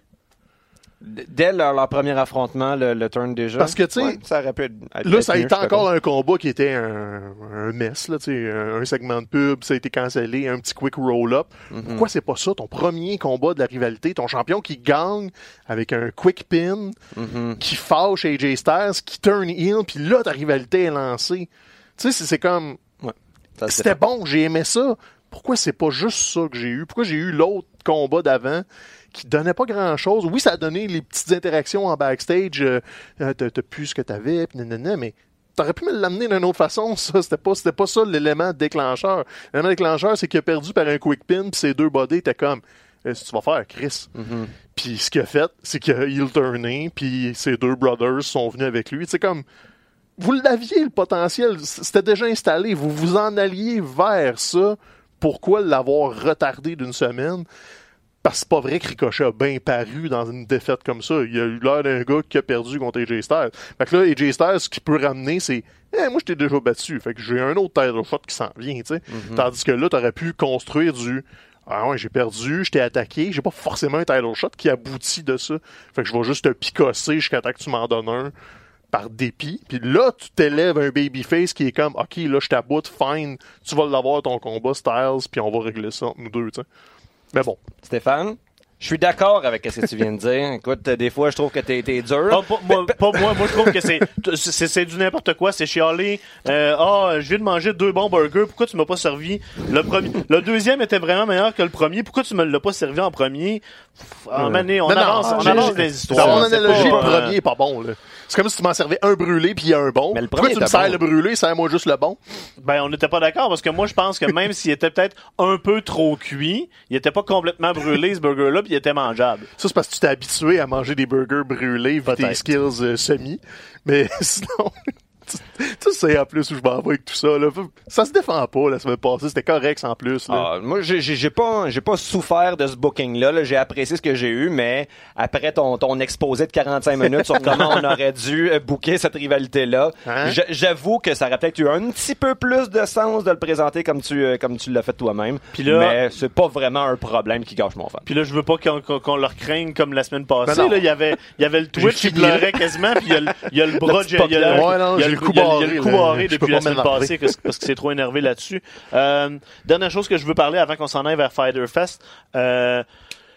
Dès leur, leur premier affrontement, le, le turn déjà. Parce que, tu sais, ouais, ça aurait pu être- être Là, ça a été encore un combat qui était un, un mess, là, tu sais, un, un segment de pub, ça a été cancellé, un petit quick roll-up. Mhm. Pourquoi c'est pas ça, ton premier combat de la rivalité, ton champion qui gagne avec un quick pin, Mhm. qui fâche AJ Styles, qui turn heel, puis là, ta rivalité est lancée. Tu sais, c'est- comme, c'est c'était bon, j'ai aimé ça. Pourquoi c'est pas juste ça que j'ai eu? Pourquoi j'ai eu l'autre combat d'avant qui donnait pas grand chose? Oui, ça a donné les petites interactions en backstage, euh, euh, t'as plus ce que t'avais, pis nanana, mais t'aurais pu me l'amener d'une autre façon, ça. C'était pas, c'était pas ça l'élément déclencheur. L'élément déclencheur, c'est qu'il a perdu par un quick pin, pis ses deux bodies étaient comme, qu'est-ce que tu vas faire, Chris? Mhm. Puis ce qu'il a fait, c'est qu'il a heel turné, puis ses deux brothers sont venus avec lui. C'est comme, vous l'aviez le potentiel, c'était déjà installé, vous vous en alliez vers ça. Pourquoi l'avoir retardé d'une semaine? Parce que c'est pas vrai que Ricochet a bien paru dans une défaite comme ça. Il a eu l'air d'un gars qui a perdu contre AJ Styles. Fait que là, AJ Styles, ce qu'il peut ramener, c'est Eh, moi, je t'ai déjà battu. Fait que j'ai un autre title shot qui s'en vient, tu sais. Tandis que là, t'aurais pu construire du Ah ouais, j'ai perdu, je t'ai attaqué, j'ai pas forcément un title shot qui aboutit de ça. Fait que je vais juste te picosser jusqu'à temps que tu m'en donnes un par dépit. Puis là, tu t'élèves un babyface qui est comme OK, là, je t'aboute, fine, tu vas l'avoir ton combat Styles, puis on va régler ça entre nous deux, tu sais. Mais bon. Stéphane, je suis d'accord avec ce que tu viens de dire. Écoute, euh, des fois, je trouve que t'es t'es dur. Ah, pas, moi, pas moi, moi je trouve que c'est c'est du n'importe quoi, c'est chialer. Euh, Ah, je viens de manger deux bons burgers, pourquoi tu m'as pas servi le premier? Le deuxième était vraiment meilleur que le premier, pourquoi tu me l'as pas servi en premier? Ah, mané, on Non, non, avance, on avance des histoires. Dans mon analogie, pas, le euh, premier est pas bon, là. C'est comme si tu m'en servais un brûlé puis il y a un bon. Mais le Pourquoi premier tu me sers bon. le brûlé, sers-moi juste le bon? Ben, on n'était pas d'accord parce que moi, je pense que même s'il était peut-être un peu trop cuit, il était pas complètement brûlé, ce burger-là, puis il était mangeable. Ça, c'est parce que tu t'es habitué à manger des burgers brûlés vu tes skills euh, semi. Mais sinon, tu sais, en plus, où je m'en vais avec tout ça, là. Ça se défend pas, la semaine passée. C'était correct, en plus, là. Ah, moi, j'ai- j'ai j'ai pas, j'ai pas souffert de ce booking-là. là. J'ai apprécié ce que j'ai eu, mais après ton, ton exposé de 45 minutes sur comment on aurait dû euh, booker cette rivalité-là, Hein? j'avoue que ça aurait peut-être eu un petit peu plus de sens de le présenter comme tu, euh, comme tu l'as fait toi-même. Puis là- mais c'est pas vraiment un problème qui gâche mon fan. Puis là, je veux pas qu'on qu'on- qu'on leur craigne comme la semaine passée. Ben là, il y avait, il y avait le Twitch qui pleurait quasiment, puis il y a le, il y a le bras, il y a le. Ouais, non, y le le cou il y a le- barré, coup barré depuis la semaine passée parce, que c'est trop énervé là-dessus. Euh, dernière chose que je veux parler avant qu'on s'en aille vers Fighter Fest. Euh,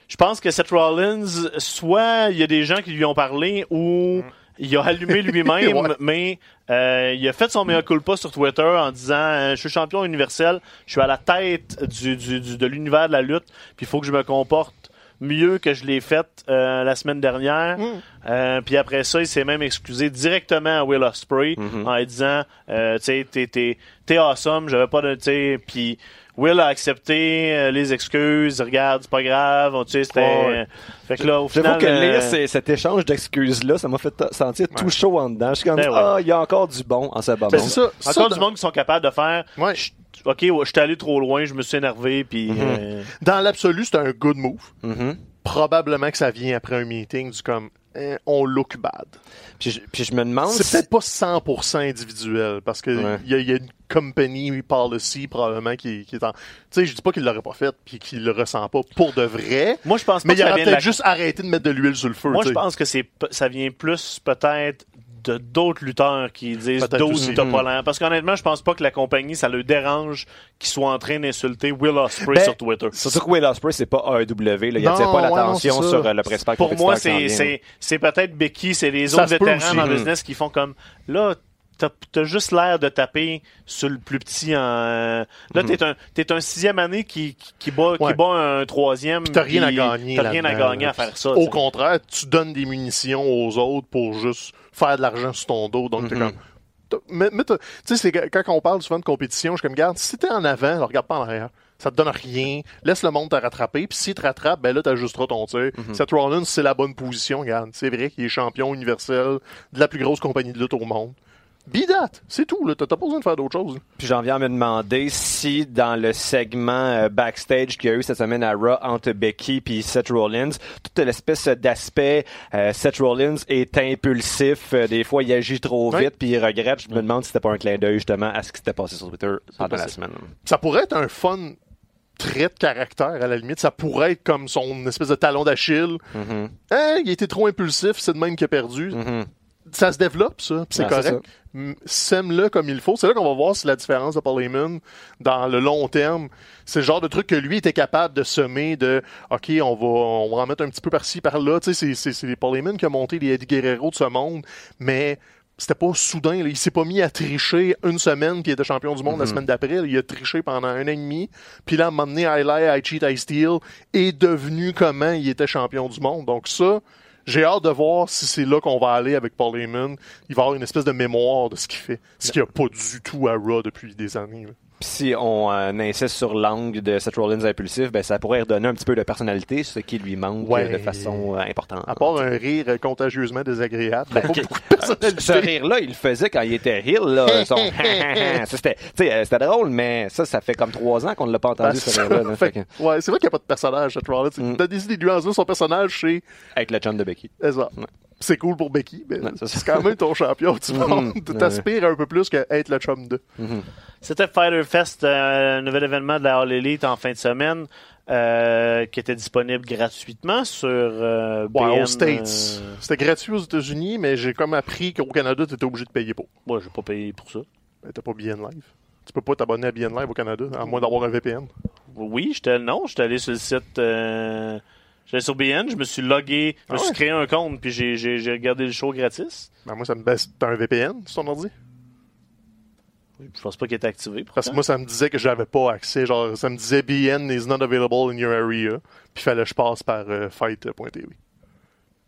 je pense que Seth Rollins, soit il y a des gens qui lui ont parlé ou il a allumé lui-même, Ouais. mais euh, il a fait son meilleur culpa sur Twitter en disant euh, je suis champion universel, je suis à la tête du, du- du- de l'univers de la lutte, puis il faut que je me comporte mieux que je l'ai fait euh, la semaine dernière. Euh, puis après ça, il s'est même excusé directement à Will Ospreay en lui disant, euh, tu sais, t'es, t'es, t'es awesome, j'avais pas de, tu sais, puis Will a accepté euh, les excuses, regarde, c'est pas grave, tu sais, c'était... Ouais. Fait que là, au J'avoue final... que euh, lire ces- cet échange d'excuses-là, ça m'a fait sentir tout chaud en dedans. Je suis comme, Ben ouais. ah, il y a encore du bon en ce Ben, c'est ça. ça, Encore du monde qui sont capables de faire... Ouais. je- OK, ouais, je suis allé trop loin, je me suis énervé, puis... euh, Dans l'absolu, c'est un good move. Mhm. Probablement que ça vient après un meeting du comme, eh, on look bad. Puis, je- puis je me demande C'est si- peut-être pas 100% individuel parce que Ouais. il y, a- y a une company policy probablement qui, qui est en. Tu sais, je dis pas qu'il l'aurait pas fait puis qu'il le ressent pas pour de vrai. Moi, je pense pas Mais que il aurait la peut-être juste arrêté de mettre de l'huile sur le feu. Moi, je pense que c'est p- ça vient plus peut-être d'autres lutteurs qui disent Peut-être d'autres aussi. t'as pas l'air. Parce qu'honnêtement, je pense pas que la compagnie, ça le dérange qu'ils soient en train d'insulter Will Ospreay Ben, sur Twitter. Surtout que Will Ospreay, c'est pas AEW. Là. Il Non, attire pas l'attention sur euh, le principal Pour moi, c'est vient. c'est c'est peut-être Becky, c'est les Ça autres vétérans dans le Mm. business qui font comme là. T'as t'as juste l'air de taper sur le plus petit en. Là, t'es un t'es un sixième année qui, qui, qui bat, Ouais. qui bat un troisième. T'as rien à gagner. T'as rien à gagner à faire ça. Au contraire, tu donnes des munitions aux autres pour juste faire de l'argent sur ton dos. Donc, t'es Mhm. comme. Mais, mais tu sais, quand on parle souvent de compétition, je suis comme, garde, si t'es en avant, alors regarde pas en arrière. Ça te donne rien. Laisse le monde te rattraper. Puis s'il te rattrape, ben là, t'ajusteras ton tir. Mhm. Seth Rollins, c'est la bonne position. Regarde, c'est vrai qu'il est champion universel de la plus grosse compagnie de lutte au monde. That. C'est tout, là. T'as t'as pas besoin de faire d'autres choses. Puis j'en viens à me demander si dans le segment euh, backstage qu'il y a eu cette semaine à Raw entre Becky puis Seth Rollins, toute l'espèce d'aspect euh, Seth Rollins est impulsif, euh, des fois il agit trop Ouais. vite puis il regrette. Je me demande si c'était pas un clin d'œil justement à ce qui s'était passé sur Twitter pendant la semaine. ça pourrait être un fun trait de caractère à la limite. Ça pourrait être comme son espèce de talon d'Achille. Mhm. Hein, il était trop impulsif, c'est de même qu'il a perdu. Mhm. Ça se développe, ça, c'est Ah, correct. Sème-le comme il faut. C'est là qu'on va voir si la différence de Paul Heyman dans le long terme, c'est le genre de truc que lui était capable de semer de OK, on va, on va en mettre un petit peu par-ci, par-là. Tu sais, c'est- c'est c'est les Paul Heyman qui a monté les Eddie Guerrero de ce monde, mais c'était pas soudain. là. Il s'est pas mis à tricher une semaine puis il était champion du monde la semaine d'après. Il a triché pendant un an et demi. Puis là, à un moment donné, I lie, I cheat, I steal est devenu comment il était champion du monde. Donc ça, j'ai hâte de voir si c'est là qu'on va aller avec Paul Heyman. Il va avoir une espèce de mémoire de ce qu'il fait. Ce qu'il n'y a pas du tout à Raw depuis des années. là. Puis si on euh, insiste sur l'angle de Seth Rollins impulsif, ben ça pourrait redonner un petit peu de personnalité, ce qui lui manque Ouais. euh, de façon euh, importante. À part un rire contagieusement désagréable. personnalité. Ce rire-là, il le faisait quand il était heel, là. Son Ça, c'était, c'était drôle, mais ça, ça fait comme trois ans qu'on ne l'a pas entendu, Ben, ce ça, rire-là. fait ouais, c'est vrai qu'il n'y a pas de personnage, Seth Rollins. Mm. T'as décidé de lui enlever son personnage chez Avec le chum de Becky. Ezra. Ouais. C'est cool pour Becky, mais Ouais, ça, c'est quand même ton champion. Tu Mhm. t'aspires un peu plus qu'à être le chum de. C'était Fighter Fest, euh, un nouvel événement de la All Elite en fin de semaine, euh, qui était disponible gratuitement sur euh, Ouais, BN, aux States. euh, C'était gratuit aux États-Unis, mais j'ai comme appris qu'au Canada, tu étais obligé de payer pour. Moi, je vais pas payer pour ça. Ben, T'as pas BN Live. Tu peux pas t'abonner à BN Live au Canada, à moins d'avoir un VPN. Oui, j'étais non, j'étais allé sur le site. Euh, j'étais sur BN, je me suis logué, je me Ah suis créé un compte, puis j'ai, j'ai, j'ai regardé le show gratis. Ben, moi, ça me baisse. T'as un VPN sur ton ordi? Je pense pas qu'il était activé. Parce que moi, ça me disait que j'avais pas accès. Genre, ça me disait BN is not available in your area. Puis fallait que je passe par euh, fight.tv.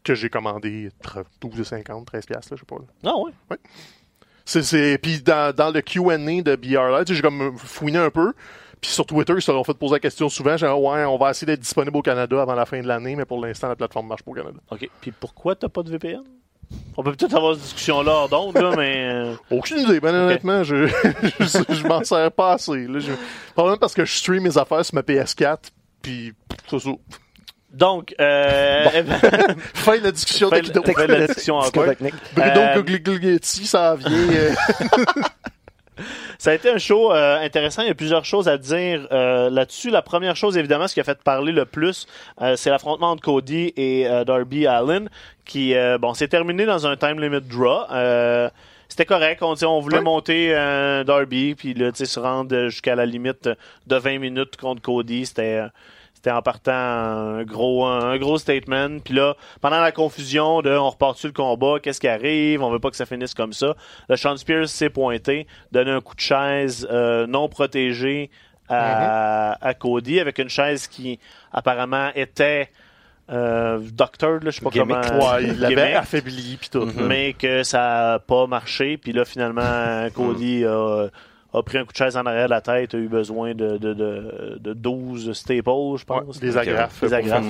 Que j'ai commandé 12,50, 13$, là, je sais pas. là. Ah ouais? C'est, c'est... Puis dans, dans le Q&A de BR Live, tu sais, j'ai comme fouiné un peu. Puis sur Twitter, ils se sont fait poser la question souvent. Genre, ouais, on va essayer d'être disponible au Canada avant la fin de l'année, mais pour l'instant, la plateforme marche pas au Canada. OK. Puis pourquoi t'as pas de VPN? On peut peut-être avoir cette discussion-là hors d'onde, là, mais... euh, Aucune idée, ben honnêtement, je, je, je m'en sers pas assez. Là, je, probablement parce que je stream mes affaires sur ma PS4, puis ça. Donc, euh, Fin de la discussion de fin de la discussion en Discours technique. Bruno Euh, Guglielminetti, ça vient. Ça a été un show euh, intéressant. Il y a plusieurs choses à dire euh, là-dessus. La première chose, évidemment, ce qui a fait parler le plus, euh, c'est l'affrontement entre Cody et euh, Darby Allen, qui, euh, bon, s'est terminé dans un time limit draw. Euh, c'était correct. On, on voulait Ouais. monter euh, Darby, puis là, tu sais, se rendre jusqu'à la limite de 20 minutes contre Cody. C'était euh, c'était en partant un gros un gros statement. Puis là, pendant la confusion de on repart sur le combat, qu'est-ce qui arrive, on veut pas que ça finisse comme ça. Le Sean Spears s'est pointé, donné un coup de chaise euh, non protégé à, à Cody avec une chaise qui apparemment était euh, doctor, là, je sais pas Gimmick. comment. ouais, il l'avait affaibli, puis tout. mais que ça a pas marché. Puis là, finalement, Cody a, a pris un coup de chaise en arrière de la tête, a eu besoin de, de, de, de 12 staples, je Ouais, pense. des agrafes. Des agrafes.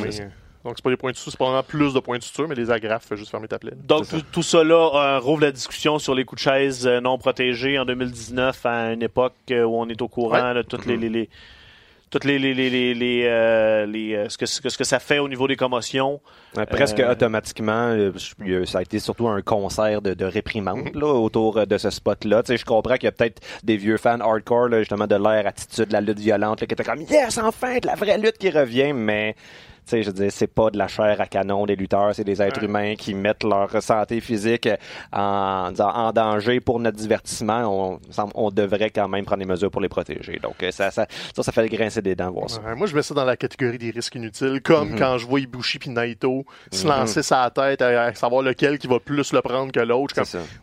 Donc, c'est pas des points de suture, c'est probablement plus de points de suture, mais des agrafes, juste fermer ta plaie. Donc, tout, tout ça là euh, rouvre la discussion sur les coups de chaise euh, non protégés en 2019, à une époque euh, où on est au courant de toutes les, les, les- toutes les, les, les, les, les, euh, les, euh, ce, que, ce que ce que ça fait au niveau des commotions. Presque Euh, automatiquement, euh, ça a été surtout un concert de, de réprimande là, autour de ce spot-là. Tu sais, je comprends qu'il y a peut-être des vieux fans hardcore, là, justement, de l'air attitude, de la lutte violente, là, qui étaient comme Yes, enfin, de la vraie lutte qui revient, mais sais, je veux dire, c'est pas de la chair à canon des lutteurs, c'est des êtres humains qui mettent leur santé physique en, disons, en danger pour notre divertissement. On, devrait quand même prendre des mesures pour les protéger. Donc, euh, ça, ça, ça, ça fait grincer des dents, voir ça. Ouais, moi, je mets ça dans la catégorie des risques inutiles, comme Mhm. quand je vois Ibushi puis Naito se lancer sa tête à, à savoir lequel qui va plus le prendre que l'autre.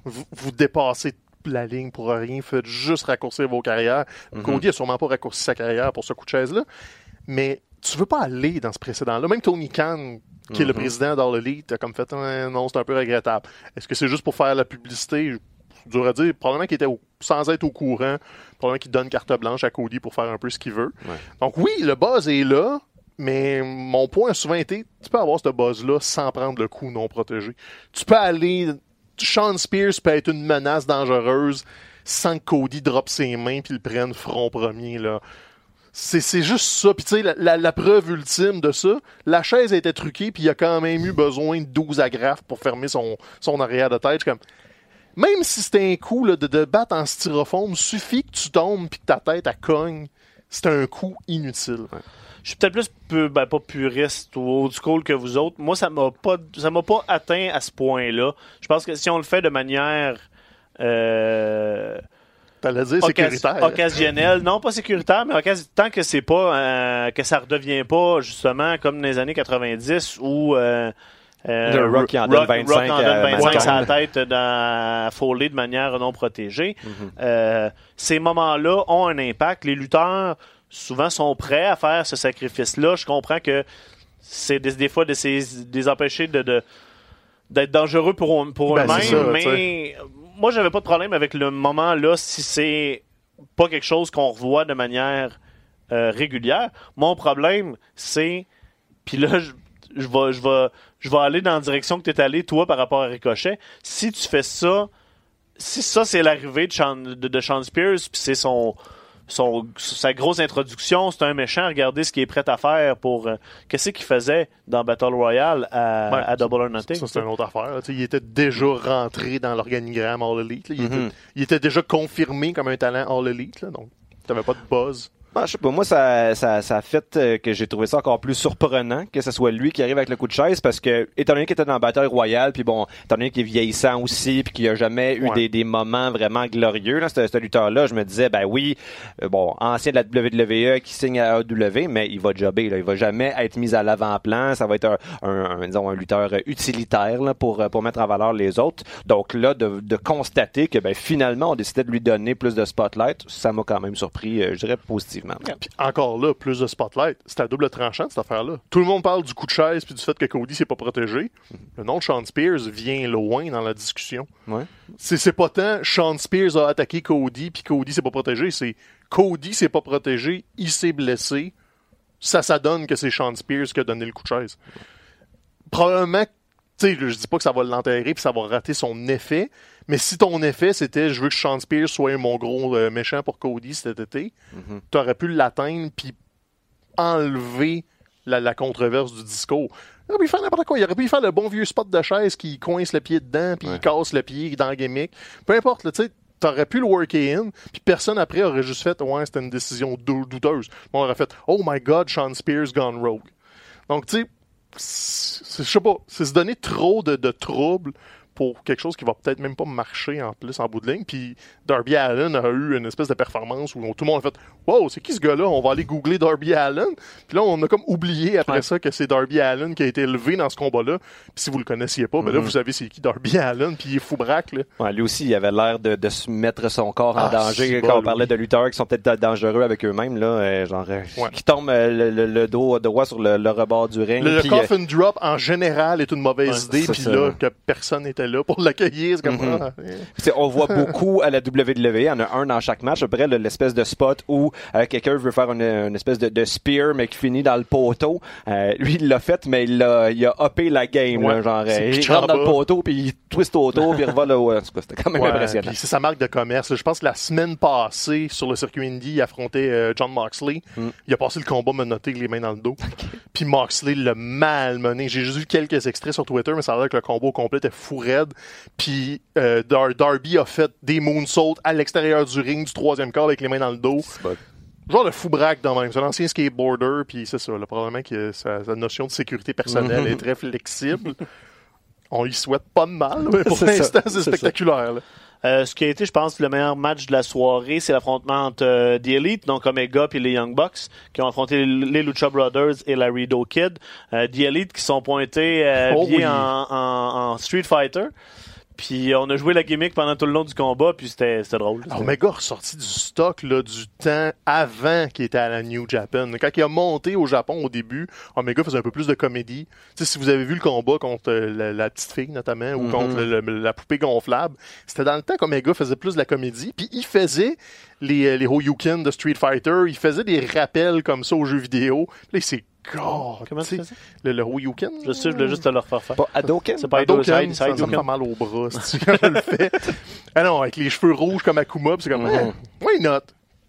Vous, vous dépassez la ligne pour rien, faites juste raccourcir vos carrières. Mhm. Cody a sûrement pas raccourci sa carrière pour ce coup de chaise-là, mais tu veux pas aller dans ce précédent-là. Même Tony Khan, qui est Mhm. le président d'All Elite, a comme fait Ouais, non, c'est un peu regrettable. Est-ce que c'est juste pour faire la publicité? Dur à dire. Probablement qu'il était au- sans être au courant. Probablement qu'il donne carte blanche à Cody pour faire un peu ce qu'il veut. Ouais. Donc oui, le buzz est là, mais mon point a souvent été, tu peux avoir ce buzz-là sans prendre le coup non protégé. Tu peux aller, Sean Spears peut être une menace dangereuse sans que Cody drop ses mains puis le prenne front premier, là. C'est, juste ça. Puis tu sais, la, la- la preuve ultime de ça, la chaise été truquée puis il a quand même eu besoin de 12 agrafes pour fermer son, son arrière de tête. Comme, même si c'était un coup là, de, de battre en styrofoam, suffit que tu tombes puis que ta tête elle cogne. C'est un coup inutile. Je suis peut-être plus ben, pas puriste ou old school que vous autres. Moi, ça m'a pas ça m'a pas atteint à ce point-là. Je pense que si on le fait de manière euh, T'allais dire sécuritaire. occasionnelle, non pas sécuritaire, mais occas- tant que c'est pas euh, que ça redevient pas justement comme dans les années 90 où euh, euh, Le Rock qui en donne Rock- 25 Rock en donne à 25 Mankind. sur la tête dans Foley de manière non protégée. Euh, ces moments-là ont un impact. Les lutteurs souvent sont prêts à faire ce sacrifice-là. Je comprends que c'est des, des fois de ces- des empêcher de, de- d'être dangereux pour, pour Ben, eux-mêmes, mais moi j'avais pas de problème avec le moment-là si c'est pas quelque chose qu'on revoit de manière euh, régulière. Mon problème, c'est puis là je, vais je vais je vais aller dans la direction que tu es allé toi par rapport à Ricochet. Si tu fais ça si ça c'est l'arrivée de de, de Sean Spears puis c'est son son, sa grosse introduction, c'est un méchant. Regardez ce qu'il est prêt à faire pour. euh, Qu'est-ce qu'il faisait dans Battle Royale à, Ouais, à Double or Nothing? Ça, c'est une autre affaire. il était déjà rentré dans l'organigramme All Elite. Mhm. était, il était déjà confirmé comme un talent All Elite. Là, donc, t'avais pas de buzz. Ah, je sais pas, moi, ça, ça, ça a fait euh, que j'ai trouvé ça encore plus surprenant que ce soit lui qui arrive avec le coup de chaise parce que, étant donné qu'il était dans la bataille royale, puis bon, étant donné qu'il est vieillissant aussi, puis qu'il a jamais eu Ouais. des, des moments vraiment glorieux, là, ce, ce lutteur-là, je me disais, ben oui, euh, bon, ancien de la WWE qui signe à AEW, mais il va jobber, là, il va jamais être mis à l'avant-plan, ça va être un, un, un, disons, un lutteur utilitaire là, pour, euh, pour mettre en valeur les autres. Donc là, de, de constater que ben, finalement, on décidait de lui donner plus de spotlight, ça m'a quand même surpris, euh, je dirais, Puis encore là, plus de spotlight. C'est à double tranchant, cette affaire-là. Tout le monde parle du coup de chaise puis du fait que Cody s'est pas protégé. Le nom de Sean Spears vient loin dans la discussion. Ouais. C'est, pas tant Sean Spears a attaqué Cody puis Cody s'est pas protégé. C'est Cody s'est pas protégé, il s'est blessé. Ça, ça donne que c'est Sean Spears qui a donné le coup de chaise. Probablement, Tu sais, je dis pas que ça va l'enterrer puis ça va rater son effet, mais si ton effet c'était je veux que Sean Spears soit mon gros euh, méchant pour Cody cet été, tu aurais pu l'atteindre puis enlever la, la controverse du discours. Il aurait pu faire n'importe quoi. Il aurait pu faire le bon vieux spot de chaise qui coince le pied dedans puis il casse le pied dans le gimmick. Peu importe, tu sais, t'aurais pu le worker in, puis personne après aurait juste fait ouais, c'était une décision dou- douteuse. On aurait fait oh my god, Sean Spears gone rogue. Donc tu sais, c'est- je sais pas, c'est se donner trop de, de troubles pour quelque chose qui va peut-être même pas marcher en plus en bout de ligne. Puis Darby Allen a eu une espèce de performance où tout le monde a fait Wow, c'est qui ce gars-là? On va aller googler Darby Allen. Puis là, on a comme oublié après ça que c'est Darby Allen qui a été élevé dans ce combat-là. Puis si vous le connaissiez pas, ben là, vous savez c'est qui Darby Allen. Puis il est fou braque. Là. Ouais, lui aussi, il avait l'air de, de se mettre son corps en Ah, danger quand bon, on parlait lui. de lutteurs qui sont peut-être dangereux avec eux-mêmes, là, euh, genre, euh, Ouais. qui tombent euh, le, le- le dos droit sur le, le rebord du ring. Le, euh, coffin drop en général est une mauvaise idée. Puis là, que personne n'était là pour l'accueillir, c'est comme Mhm. ah, on voit beaucoup à la WWE, il y en a un dans chaque match, après le- l'espèce de spot où euh, quelqu'un veut faire une, une espèce de, de spear mais qui finit dans le poteau. Euh, lui, il l'a fait, mais il a, il a la game, Ouais. là, genre, euh, il rentre en dans le poteau, puis il twist autour, puis il revole là. Ouais, c'était quand même Ouais, impressionnant. c'est sa marque de commerce. Je pense que la semaine passée, sur le circuit Indy, il affrontait euh, John Moxley. Mm. Il a passé le combat menotté avec les mains dans le dos. Puis Moxley l'a malmené. J'ai juste vu quelques extraits sur Twitter, mais ça a l'air que le combat au complet était fou raide. Puis euh, Dar- Darby a fait des moonsaults à l'extérieur du ring du troisième quart avec les mains dans le dos. Genre le fou braque dans même. C'est un ancien skateboarder, puis c'est ça. Là, probablement que sa, sa notion de sécurité personnelle est très flexible. On y souhaite pas de mal, mais pour l'instant, c'est spectaculaire. Euh, ce qui a été, je pense, le meilleur match de la soirée, c'est l'affrontement entre euh, The Elite, donc Omega et les Young Bucks, qui ont affronté les Lucha Brothers et la Rido Kid. Euh, The Elite qui sont pointés euh, Oh bien oui. en, en- en Street Fighter. Puis on a joué la gimmick pendant tout le long du combat, puis c'était c'était drôle. Alors, Omega a ressorti du stock là, du temps avant qu'il était à la New Japan. Quand il a monté au Japon au début, Omega faisait un peu plus de comédie. Tu sais, si vous avez vu le combat contre euh, la, la petite fille notamment, ou contre le- le- la poupée gonflable, c'était dans le temps qu'Omega faisait plus de la comédie. Puis il faisait les, euh, les Hoyuken de Street Fighter, il faisait des rappels comme ça aux jeux vidéo. Là, c'est God, Comment tu sais, le, le. Je sais, je voulais juste te le refaire faire. Pas Hadoken? C'est pas Hadouken, ça, me fait mal au bras si tu quand je le fais. Ah non, avec les cheveux rouges comme Akuma, pis c'est comme, eh, why not?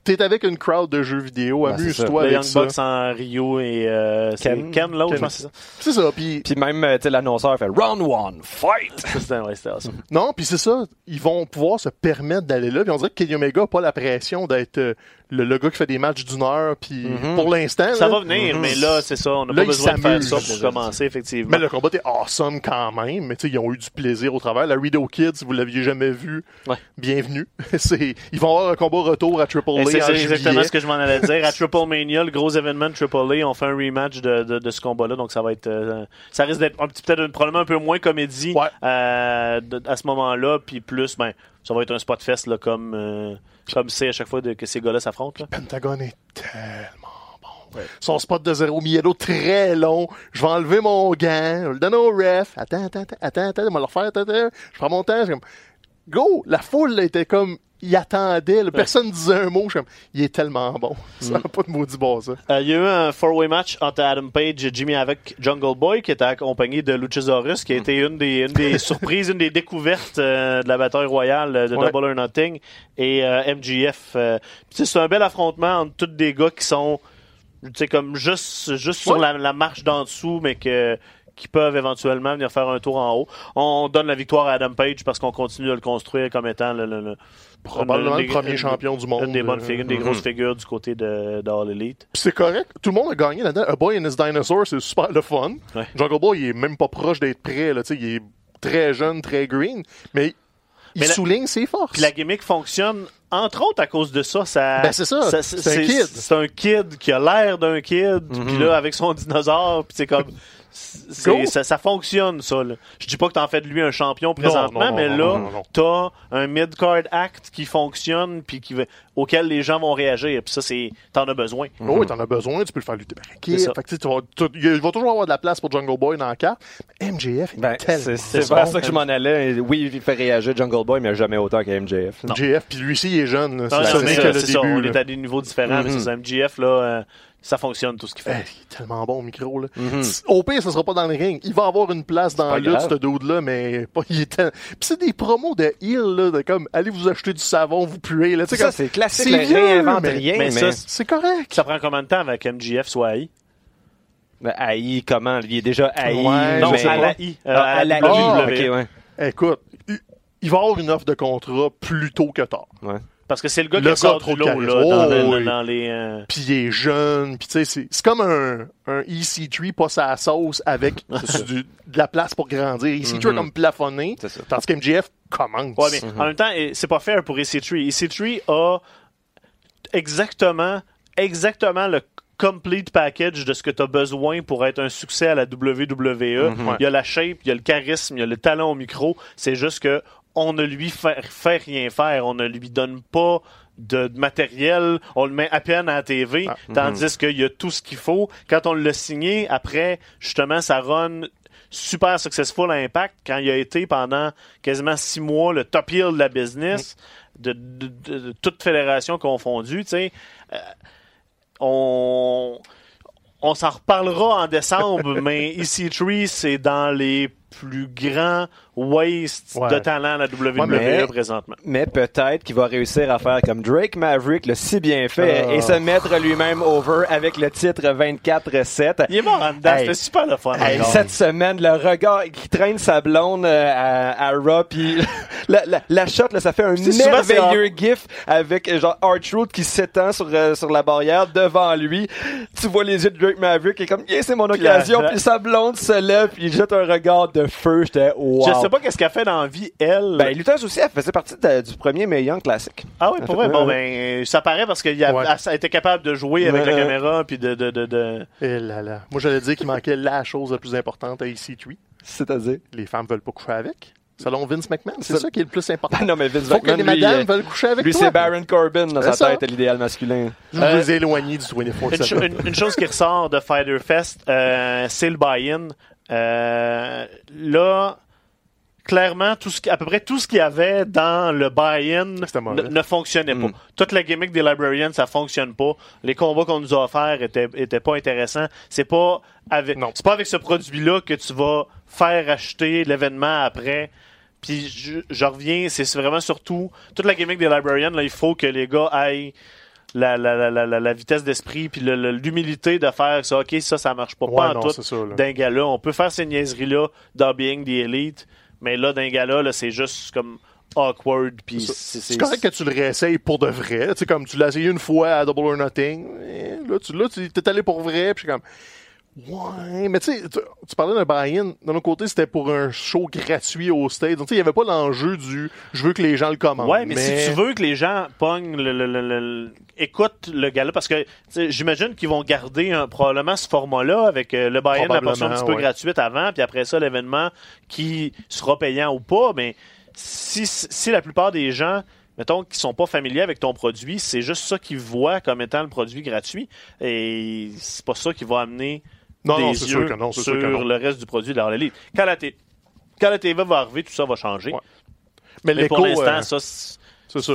T'es avec une crowd de jeux vidéo, c'est amuse-toi avec Young ça. Bucks en Rio et euh, c'est Ken. Ken, l'autre, Ken. je pense que c'est ça. C'est ça, puis Puis même, euh, tu sais, l'annonceur fait Round one, fight! Ça, C'était awesome. non, puis c'est ça, ils vont pouvoir se permettre d'aller là, puis on dirait que Kenny Omega a pas la pression d'être euh, le, le gars qui fait des matchs d'une heure, puis Mhm. pour l'instant, Ça là, va venir, mais là, c'est ça. On n'a pas besoin de faire ça pour commencer, effectivement. mais le combat était awesome quand même, mais tu sais, ils ont eu du plaisir au travers. La Rido Kids, si vous l'aviez jamais vu, Ouais. bienvenue. ils vont avoir un combat retour à Triple A C'est exactement ce que je m'en allais dire. À Triple Mania, le gros événement de Triple A, on fait un rematch de, de, de ce combat-là, donc ça va être, euh, ça risque d'être un petit peut-être probablement un peu moins comédie Ouais. euh, de- à ce moment-là, puis plus, ben, ça va être un spot fest là, comme euh, comme c'est à chaque fois de- que ces gars-là s'affrontent. là. Pentagon est tellement bon. Son spot de zéro Miedo très long. Je vais enlever mon gant, je le donne au ref. Attends, attends, attends, attends, attends, on va le refaire, attends, attends. Je prends mon temps, je go! La foule était comme, il attendait, là. personne disait un mot. Je suis comme, il est tellement bon. Ça n'a pas de maudit bon, ça. Euh, Il y a eu un four-way match entre Adam Page et Jimmy avec Jungle Boy, qui était accompagné de Luchasaurus, qui a été une des, une des surprises, une des découvertes euh, de la bataille royale euh, de Ouais. Double or Nothing et euh, MGF. c'est un bel affrontement entre tous des gars qui sont, tu sais, comme juste, juste sur la, la marche d'en dessous, mais que qui peuvent éventuellement venir faire un tour en haut. On donne la victoire à Adam Page parce qu'on continue de le construire comme étant le, le- le- Probablement le premier champion du monde. une des bonnes euh, figures, une des Mhm. grosses figures du côté de, de All Elite. Puis c'est correct. Tout le monde a gagné là-dedans. A Boy and His Dinosaur, c'est super le fun. Jungle Boy, il est même pas proche d'être prêt. Là, il est très jeune, très green. Mais il Mais la- souligne ses forces. Puis la gimmick fonctionne entre autres à cause de ça. ça Ben, c'est ça. C'est un kid. C'est un kid qui a l'air d'un kid. Puis là, avec son dinosaure, puis c'est comme. Ça, ça fonctionne, ça. Là. Je dis pas que t'en fais de lui un champion présentement, non, non, mais non, là, t'as un mid-card act qui fonctionne, puis qui, va- auquel les gens vont réagir. Puis ça, c'est t'en as besoin. Oui, t'en as besoin, tu peux le faire lutter que, il va toujours avoir de la place pour Jungle Boy dans le cas. Mais MJF, il Ben, est tellement c'est vers ça que je m'en allais. Oui, il fait réagir Jungle Boy, mais jamais autant qu'à MJF. MJF, puis lui aussi, il est jeune. C'est ça, ça, que le on là. est à des niveaux différents, mais Mhm. c'est ça, MGF, là, euh, ça fonctionne tout ce qu'il fait. Eh, il est tellement bon au micro, là. Mm-hmm. Au pire, ça sera pas dans le ring. Il va avoir une place dans grave. ce dude-là, mais pas, il est Puis c'est des promos de heel, là, de comme, allez vous acheter du savon, vous puez, là. Tu sais, Ça, c'est classique, c'est le vieux, réinvente mais- rien, mais C'est correct. Ça prend combien de temps avec MGF soit haï? mais haï, comment? Il est déjà haï. Ouais, Non, mais- à la I. euh, Ah, à la WWE. I, ok, ouais. Écoute, il- il va avoir une offre de contrat plus tôt que tard. ouais. Parce que c'est le gars Le qui sort trop lot, charisme. là, dans, Oh, le- oui. dans les... euh, Puis il est jeune, puis tu sais, c'est- c'est comme un, un EC3 pas sa sauce avec du- de la place pour grandir. EC3 est comme plafonné, tandis qu'MGF commence. Ouais, mais en même temps, c'est pas fair pour EC3. EC3 a exactement, exactement le complete package de ce que tu as besoin pour être un succès à la WWE. Ouais. Il y a la shape, il y a le charisme, il y a le talent au micro. C'est juste que on ne lui fait, fait rien faire. On ne lui donne pas de, de matériel. On le met à peine à la TV. Ah. Tandis qu'il y a tout ce qu'il faut. Quand on l'a signé, après, justement, ça run super successful à Impact quand il a été pendant quasiment six mois le top heel de la business de, de, de- de toute fédération confondue, tu sais. Euh, on on s'en reparlera en décembre, mais EC3, c'est dans les plus grands Ouais. de talent à la WWE mais- présentement. Mais peut-être qu'il va réussir à faire comme Drake Maverick l'a si bien fait Ah. et se mettre lui-même over avec le titre 24-7. Il est mort en dedans, Hey. c'était super le fun. Hey, cette semaine, le regard qui traîne sa blonde euh, à, à Raw, puis la, la, la shot, là, ça fait un merveilleux gif avec euh, genre R-Truth qui s'étend sur, euh, sur la barrière devant lui. Tu vois les yeux de Drake Maverick et comme, yeah, c'est mon occasion, puis sa blonde se lève, puis il jette un regard de feu. J'étais, wow. Je sais pas qu'est-ce qu'elle fait dans la vie, elle. Ben, lutteuse aussi, elle faisait partie de- du premier Mae Young classique. ah oui, pour vrai? Bon, ben, ça paraît parce qu'elle Ouais. été capable de jouer avec la Ouais. caméra puis de, de, de, de- Et là là. Moi, j'allais dire qu'il manquait la chose la plus importante à EC3. C'est-à-dire? Les femmes veulent pas coucher avec. Selon Vince McMahon, c'est Ça- ça qui est le plus important. Ah non, mais Vince Faut que McMahon, les lui, madames euh, veulent coucher avec lui toi. c'est Baron Corbin dans C'est sa ça. tête, l'idéal masculin. Je veux Euh, les éloigner du 24 Une, cho- une- une chose qui ressort de Fighter Fest, euh, c'est le buy-in. Euh, là, clairement, tout ce qui, à peu près tout ce qu'il y avait dans le buy-in ne, fonctionnait pas. Mm. Toute la gimmick des Librarians, ça fonctionne pas. Les combats qu'on nous a offerts étaient, étaient pas intéressants. C'est pas avec, c'est pas avec ce produit-là que tu vas faire acheter l'événement après. Puis je, je reviens, c'est vraiment surtout toute la gimmick des Librarians. Là, il faut que les gars aillent la, la, la, la, vitesse d'esprit puis l'humilité de faire ça. Ok, ça, ça marche pas. Ouais, pas en non, tout d'un gars-là. On peut faire ces niaiseries-là dans Being the Elite, mais là, d'un gars-là, là, c'est juste comme awkward. Puis c'est- C'est correct que tu le réessayes pour de vrai. Tu sais, comme tu l'as essayé une fois à Double or Nothing. Là, tu là, t'es allé pour vrai. Puis comme. Ouais, mais tu sais, tu, parlais d'un buy-in. D'un autre côté, c'était pour un show gratuit au stage. Donc, tu sais, il n'y avait pas l'enjeu du je veux que les gens le commandent. Ouais, mais, si tu veux que les gens pognent le, le, le- le- écoutent le gars-là, parce que j'imagine qu'ils vont garder un- probablement ce format-là avec euh, le buy-in, la portion un petit peu ouais. gratuite avant, puis après ça, l'événement qui sera payant ou pas. Mais si, si la plupart des gens, mettons, qui sont pas familiers avec ton produit, c'est juste ça qu'ils voient comme étant le produit gratuit, et c'est pas ça qui va amener Non, des non, c'est yeux sûr que non, c'est sur sûr que le reste du produit de l'élite. Quand la, quand la TV va arriver, tout ça va changer. Ouais. Mais, pour l'instant, euh, ça, c'est- ça.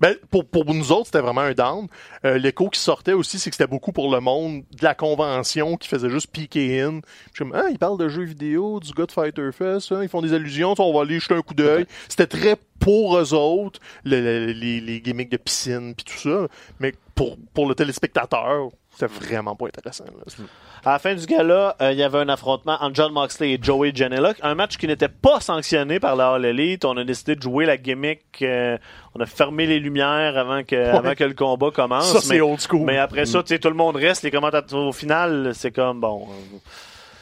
Ben, pour, pour nous autres, c'était vraiment un down. Euh, L'écho qui sortait aussi, c'est que c'était beaucoup pour le monde de la convention qui faisait juste piquer in. Je comme, ah, ils parlent de jeux vidéo, du God Fighter Fest, hein, ils font des allusions, on va aller jeter un coup d'œil. C'était très pour eux autres, le- le- les, les gimmicks de piscine puis tout ça. Mais pour, pour le téléspectateur, c'était vraiment pas intéressant. là. À la fin du gala, euh, il y avait un affrontement entre John Moxley et Joey Janela. Un match qui n'était pas sanctionné par la All Elite. On a décidé de jouer la gimmick. euh, on a fermé les lumières avant que, avant que le combat commence. Ça, c'est mais, old school. mais après ça, sais, tout le monde reste. Les commentateurs, au final, c'est comme, bon... euh,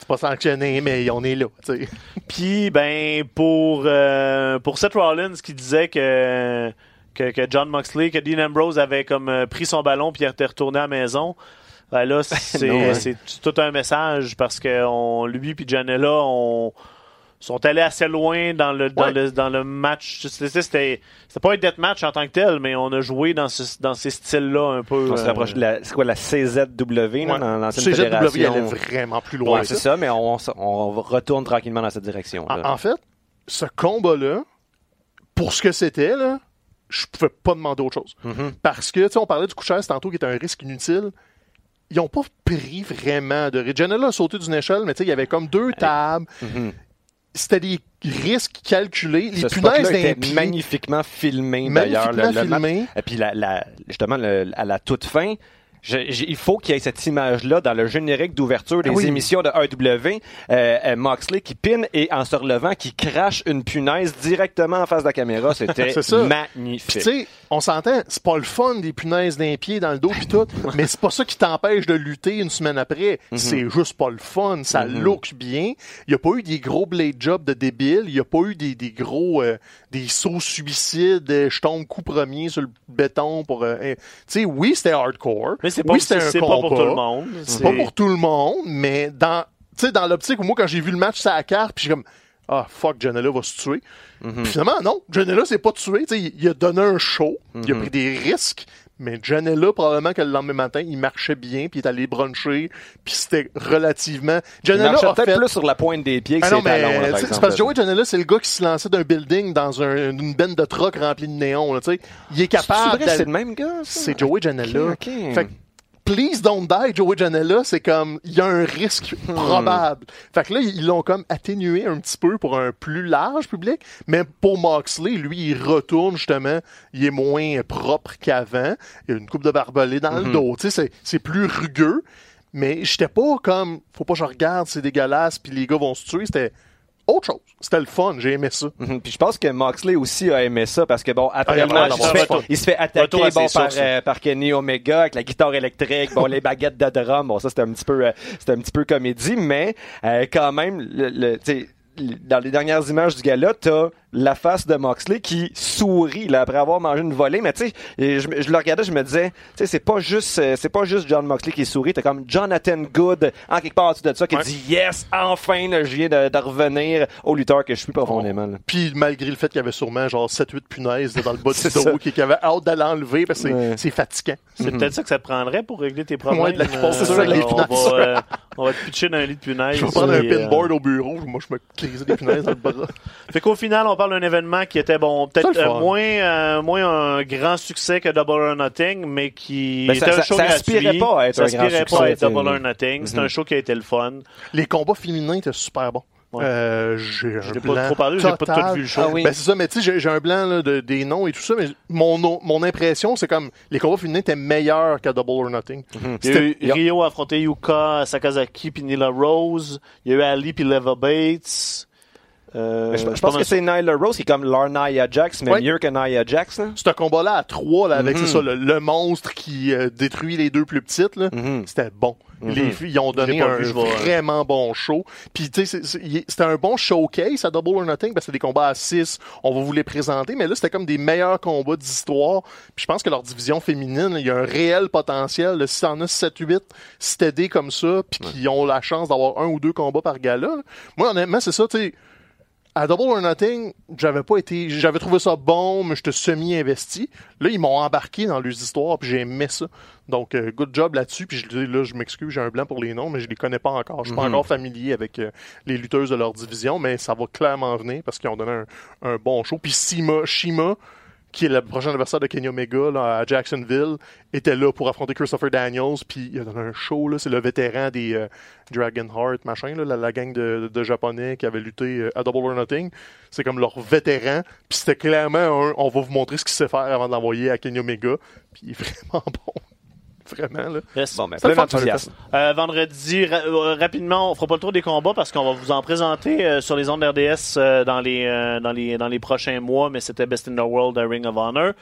C'est pas sanctionné, mais on est là. Puis, ben, pour, pour Seth Rollins qui disait que, que, que John Moxley, que Dean Ambrose avait comme euh, pris son ballon puis était retourné à la maison, ben là, c'est hein. tout un message parce que on, lui et Janela on, sont allés assez loin dans le, dans le, dans le match. C'était pas un death match en tant que tel, mais on a joué dans, ce, dans ces styles-là un peu. On se euh, rapproche de la, c'est quoi, la CZW, là, dans l'ancienne CZW, elle vraiment plus loin. Ouais, c'est ça, mais on, on retourne tranquillement dans cette direction. En, en fait, ce combat-là, pour ce que c'était, là, je pouvais pas demander autre chose. Mm-hmm. Parce que, tu sais, on parlait du couchage tantôt qui était un risque inutile. Ils ont pas pris vraiment de risque. Janela a sauté d'une échelle, mais tu sais, il y avait comme deux tables. Mhm. C'était des risques calculés. Les Ce punaises d'un pied, magnifiquement filmé, d'ailleurs. le- le filmé. Et puis, la, la- justement, le- à la toute fin, je- j'ai- il faut qu'il y ait cette image-là dans le générique d'ouverture des Ah oui. émissions de AEW. Euh, euh, Moxley qui pine et en se relevant, qui crache une punaise directement en face de la caméra. C'était. Puis magnifique. tu sais, on s'entend, c'est pas le fun des punaises d'un pied dans le dos pis tout, mais c'est pas ça qui t'empêche de lutter une semaine après. Mhm. C'est juste pas le fun. Ça look bien. Il y a pas eu des gros blade jobs de débiles. Il y a pas eu des, des gros euh, des sauts suicides. euh, Je tombe coup premier sur le béton pour. euh, tu sais, oui, c'était hardcore. Mais c'est pas, oui, c'était un c'est pas pour combat. tout le monde. C'est pas pour tout le monde, mais dans, tu sais, dans l'optique où moi, quand j'ai vu le match, ça la carte, puis j'ai comme, ah, fuck, Janela va se tuer. Puis finalement, non, Janela s'est pas tué. Tu sais, il, il a donné un show, il a pris des risques, mais Janela, probablement que le lendemain matin, il marchait bien, puis il est allé bruncher, puis c'était relativement... il Janela marchait a peut-être fait... plus sur la pointe des pieds que Ah non, mais talons. là, par c'est- parce que Joey Janela, c'est le gars qui se lançait d'un building dans un- une benne de truck remplie de néons. Là, tu sais. il est capable c'est le même gars, c'est Joey Janela. Ok, ok. Fait que, Please don't die, Joey Janela, c'est comme, il y a un risque Hmm. probable. Fait que là, ils l'ont comme atténué un petit peu pour un plus large public, mais pour Moxley, lui, il retourne justement, il est moins propre qu'avant, il a une coupe de barbelé dans Hmm. le dos, tu sais, c'est- c'est plus rugueux, mais j'étais pas comme, faut pas que je regarde, c'est dégueulasse, puis les gars vont se tuer, c'était autre chose. C'était le fun, j'ai aimé ça. Mhm. Puis je pense que Moxley aussi a aimé ça parce que bon après Ah, le match, il se, fait, il se fait attaquer bon, ses par, sources. euh, par Kenny Omega avec la guitare électrique, bon les baguettes de drum, bon ça c'était un petit peu euh, c'était un petit peu comédie, mais euh, quand même le, le- tu sais, le- dans les dernières images du gala, t'as la face de Moxley qui sourit là, après avoir mangé une volée, mais tu sais, et je, le regardais, je me disais, tu sais, c'est pas juste, euh, c'est pas juste John Moxley qui sourit, t'as comme Jonathan Good en quelque part en dessous de ça qui Ouais. dit yes, enfin, là, je viens de, de revenir au lutteur que je suis profondément. là. Puis malgré le fait qu'il y avait sûrement genre 7-8 punaises dans le bas du dos, qui, qui avait hâte d'aller enlever parce que c'est- Ouais. c'est fatigant. C'est peut-être ça que ça te prendrait pour régler tes problèmes. Ouais, de l'acupuncture Euh, les on, punaises. va, euh, on va te pitcher dans un lit de punaises. Je vais prendre un euh, pinboard au bureau, moi je me crisais des punaises dans le bras. Fait qu'au final, on parle d'un événement qui était bon, peut-être euh, moins, euh, moins un grand succès que Double or Nothing, mais qui Ben, était ça- un ça- show ça gratuit. aspirait pas à être Ça un grand pas succès, à être Double or Nothing. C'est Mhm. un show qui a été le fun. Les combats féminins étaient super bons. Ouais. Euh, j'ai un blanc pas trop parlé, j'ai pas total. tout vu le show. Ah oui. Ben c'est ça, mais tu sais, j'ai- un blanc là, de, des noms et tout ça, mais mon, mon impression, c'est comme les combats féminins étaient meilleurs qu'à Double or Nothing. Il y a C'était- eu Rio a affronté Yuka, Sakazaki puis Nila Rose. Il y a eu Ali puis Leva Bates. Euh, je, je pense que c'est Nyla Rose qui est comme leur Nia Jax, mais Ouais. mieux que Nia Jax. Là. Ce combat-là à trois, là, avec Mhm. c'est ça, le, le monstre qui euh, détruit les deux plus petites, Mhm. c'était bon. Les filles, ils ont donné un vu, vraiment bon show. Puis, tu sais, c'est- c'est- c'était un bon showcase à Double or Nothing, parce que des combats à 6. On va vous les présenter, mais là, c'était comme des meilleurs combats d'histoire. Puis, je pense que leur division féminine, il y a un réel potentiel. Là, si t'en as 7-8 stédés comme ça, puis qui ont la chance d'avoir un ou deux combats par gala, là. moi, honnêtement, c'est ça, tu sais. À Double or Nothing, j'avais pas été, j'avais trouvé ça bon, mais j'étais semi-investi. Là, ils m'ont embarqué dans leurs histoires, puis j'ai aimé ça. Donc, euh, good job là-dessus. Puis je, dis- là, je m'excuse, j'ai un blanc pour les noms, mais je les connais pas encore. Je suis pas Mhm. encore familier avec euh, les lutteuses de leur division, mais ça va clairement venir parce qu'ils ont donné un, un bon show. Puis Sima, Shima, qui est le prochain adversaire de Kenny Omega à Jacksonville, était là pour affronter Christopher Daniels. Puis il a un show. C'est le vétéran des euh, Dragonheart, machin, là, la, gang de, de Japonais qui avait lutté euh, à Double or Nothing. C'est comme leur vétéran. Puis c'était clairement un, on va vous montrer ce qu'il sait faire avant de l'envoyer à Kenny Omega. Puis il est vraiment bon. Vraiment, là. Yes. Bon, ben, plein d'enthousiasme. Euh, vendredi, ra- euh, rapidement, on fera pas le tour des combats parce qu'on va vous en présenter euh, sur les ondes RDS dans les dans les dans les prochains mois. Mais c'était Best in the World Ring of Honor.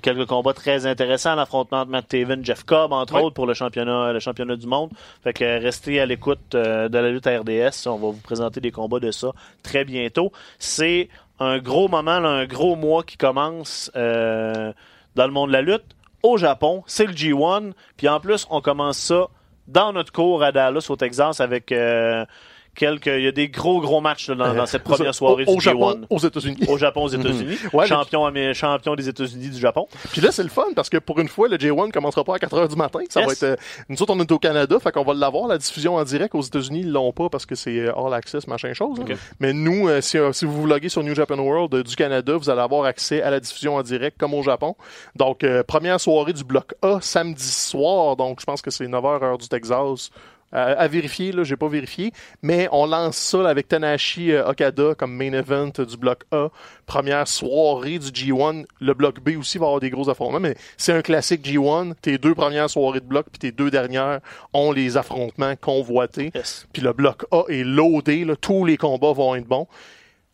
Quelques combats très intéressants, l'affrontement de Matt Taven, Jeff Cobb entre Oui. autres pour le championnat le championnat du monde. Fait que restez à l'écoute de la lutte à RDS. On va vous présenter des combats de ça très bientôt. C'est un gros moment, là, un gros mois qui commence dans le monde de la lutte au Japon. C'est le G1. Puis en plus, on commence ça dans notre cours à Dallas, au Texas, avec euh, quelques, il y a des gros gros matchs là, dans, dans cette première soirée au, du Japon, G1. aux États-Unis. Au Japon, aux États-Unis. Ouais, champion, amé- champion des États-Unis du Japon. Puis là, c'est le fun parce que pour une fois, le J1 commencera pas à 4 heures du matin. Ça Yes. va être. euh, nous autres, on est au Canada, fait qu'on va l'avoir, la diffusion en direct. Aux États-Unis, ils l'ont pas parce que c'est euh, all access, machin chose. hein. Ok. Mais nous, euh, si, euh, si vous vous loguez sur New Japan World euh, du Canada, vous allez avoir accès à la diffusion en direct comme au Japon. Donc, euh, première soirée du bloc A, samedi soir. Donc, je pense que c'est 9h heure du Texas. Euh, à vérifier, là, j'ai pas vérifié. Mais on lance ça là, avec Tanahashi euh, Okada comme main event euh, du bloc A. Première soirée du G1. Le bloc B aussi va avoir des gros affrontements, mais c'est un classique G1. Tes deux premières soirées de bloc puis tes deux dernières ont les affrontements convoités. Yes. Puis le bloc A est loadé. Là, tous les combats vont être bons.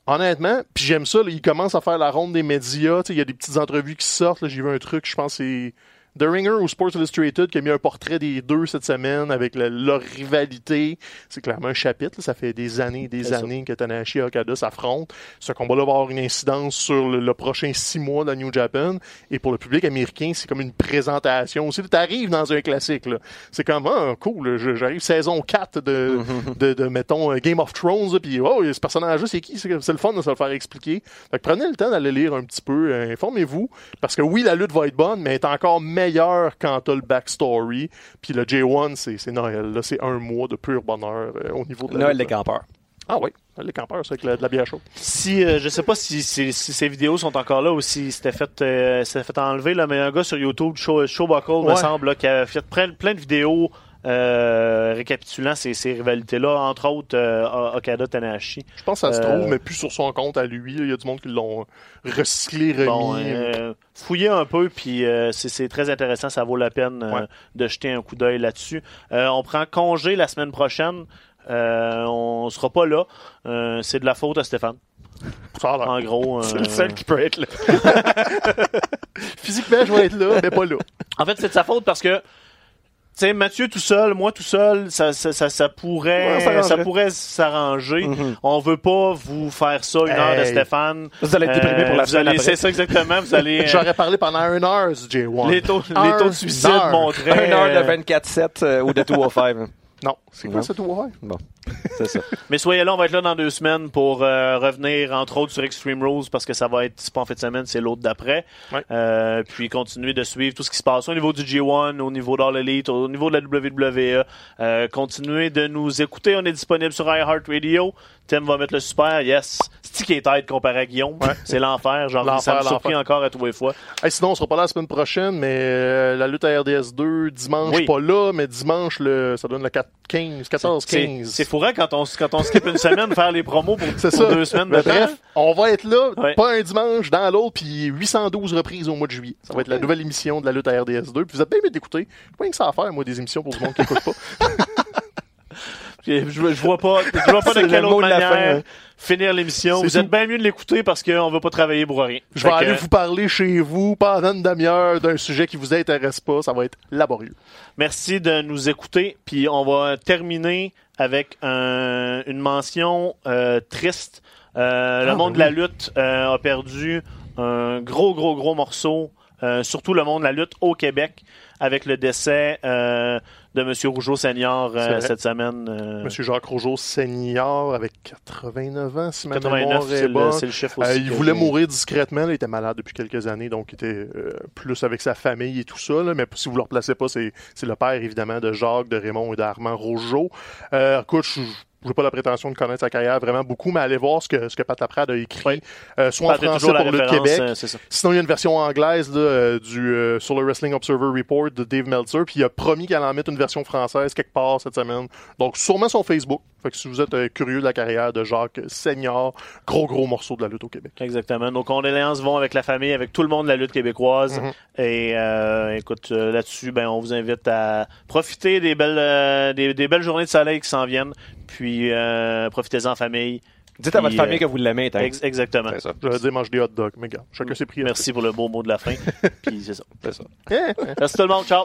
Honnêtement, puis j'aime ça, là, il commence à faire la ronde des médias. Il y a des petites entrevues qui sortent. là. J'ai vu un truc, je pense que c'est The Ringer ou Sports Illustrated qui a mis un portrait des deux cette semaine avec le- leur rivalité. C'est clairement un chapitre. là. Ça fait des années et des ça. années que Tanahashi et Okada s'affrontent. Ce combat-là va avoir une incidence sur le, le prochain six mois de la New Japan. Et pour le public américain, c'est comme une présentation aussi. Tu arrives dans un classique. C'est comme, ah, cool, j'arrive saison 4 de, de, de, mettons, euh, Game of Thrones, puis oh, ce personnage-là, c'est qui? C'est le fun de se le faire expliquer. Fait que prenez le temps d'aller lire un petit peu, euh, informez-vous, parce que oui, la lutte va être bonne, mais elle est encore meilleure quand t'as le backstory. Puis le J1, c'est c'est Noël, là, c'est un mois de pur bonheur euh, au niveau de la Noël des campeurs. Ah oui, les campeurs, c'est avec la- de la bière chaude. Si euh, je sais pas si, si, si ces vidéos sont encore là ou si c'était fait euh, fait enlever là, mais un gars sur YouTube, Show, Showbuckle, me Ouais. semble, là, qui a fait plein, plein de vidéos euh, récapitulant ces, ces rivalités-là, entre autres euh, Okada Tanahashi. Je pense que ça se Euh, trouve, mais plus sur son compte à lui. Il y a du monde qui l'ont recyclé, remis. Bon, euh, fouillez un peu, puis euh, c'est très intéressant, ça vaut la peine euh, Ouais. de jeter un coup d'œil là-dessus. Euh, on prend congé la semaine prochaine. Euh, on sera pas là. Euh, c'est de la faute à Stéphane. En gros, C'est euh, le seul qui peut être là. Physiquement, je vais être là, mais pas là. En fait, c'est de sa faute parce que, sais, Mathieu tout seul, moi tout seul, ça, ça, ça, pourrait, ça pourrait s'arranger. Mhm. On veut pas vous faire ça une heure de. Stéphane. Vous allez être déprimé pour la Euh, vous allez, après. C'est ça exactement. Vous allez. euh, J'aurais parlé pendant une heure du J1. les taux, les taux de suicide montraient. Une heure euh, de 24-7 euh, ou de 205. Non, c'est quoi tout ouais? Bon, c'est ça. Mais soyez là, on va être là dans deux semaines pour euh, revenir, entre autres, sur Extreme Rules parce que ça va être, c'est pas en fin de semaine, c'est l'autre d'après. Ouais. Euh, puis continuer de suivre tout ce qui se passe au niveau du G1, au niveau d'All Elite, au niveau de la WWE. Euh, continuez de nous écouter. On est disponible sur iHeartRadio. Tim va mettre le super. Yes. Qui est tête comparé à Guillaume. C'est l'enfer. Genre, L'enfer, ça me l'enfer. encore à tous les fois. Hey, sinon, on sera pas là la semaine prochaine, mais euh, la lutte à RDS 2, dimanche, Oui. pas là, mais dimanche, le, ça donne le 4, 15, 14, C'est 15. c'est quand on, quand on skip une semaine faire les promos pour, ça. deux semaines de Mais temps. bref, on va être là, Ouais. pas un dimanche, dans l'autre, puis 812 reprises au mois de juillet. Ça va être la nouvelle émission de la lutte à RDS 2. Puis vous êtes bien mieux d'écouter. Pas rien que ça à faire, moi, des émissions pour du monde qui écoute pas. Je, je vois pas, je vois pas de le quelle autre manière fin, hein. finir l'émission. Vous êtes bien mieux de l'écouter parce qu'on veut pas travailler pour rien. Je vais que, aller vous parler chez vous pendant une demi-heure d'un sujet qui vous intéresse pas. Ça va être laborieux. Merci de nous écouter. Puis on va terminer avec un- une mention euh, triste. Euh, le Ah, monde ben de la lutte euh, a perdu un gros, gros, gros morceau. surtout le monde de la lutte au Québec avec le décès de M. Rougeau Senior euh, cette semaine. euh, Monsieur Jacques Rougeau, senior, avec 89 ans, si ma 89, mémoire c'est est le, le chiffre Euh, aussi. il que voulait mourir discrètement. là. il était malade depuis quelques années, donc il était euh, plus avec sa famille et tout ça. là. Mais si vous ne le replacez pas, c'est c'est le père, évidemment, de Jacques, de Raymond et d'Armand Rougeau. Euh, écoute, je n'ai pas la prétention de connaître sa carrière vraiment beaucoup, mais allez voir ce que, ce que Pat Laprade a écrit, Oui. euh, soit en français pour le Québec. euh. Sinon, il y a une version anglaise là, euh, du, euh, sur le Wrestling Observer Report de Dave Meltzer, puis il a promis qu'elle en mettre une version française quelque part cette semaine. Donc, sûrement son Facebook. Fait que si vous êtes curieux de la carrière de Jacques Senior, gros, gros morceau de la lutte au Québec. Exactement. Nos condoléances vont avec la famille, avec tout le monde de la lutte québécoise. Mhm. Et euh, écoute, là-dessus, ben, on vous invite à profiter des belles, euh, des, des belles journées de soleil qui s'en viennent. Puis euh, profitez-en en famille. Dites à votre famille euh, que vous l'aimez. hein. Ex- exactement. C'est ça. Je vais dire mange des hot dogs, mais gars, chacun ses priorités. Merci pour le beau mot de la fin. Puis c'est ça. C'est ça. Merci tout le monde. Ciao.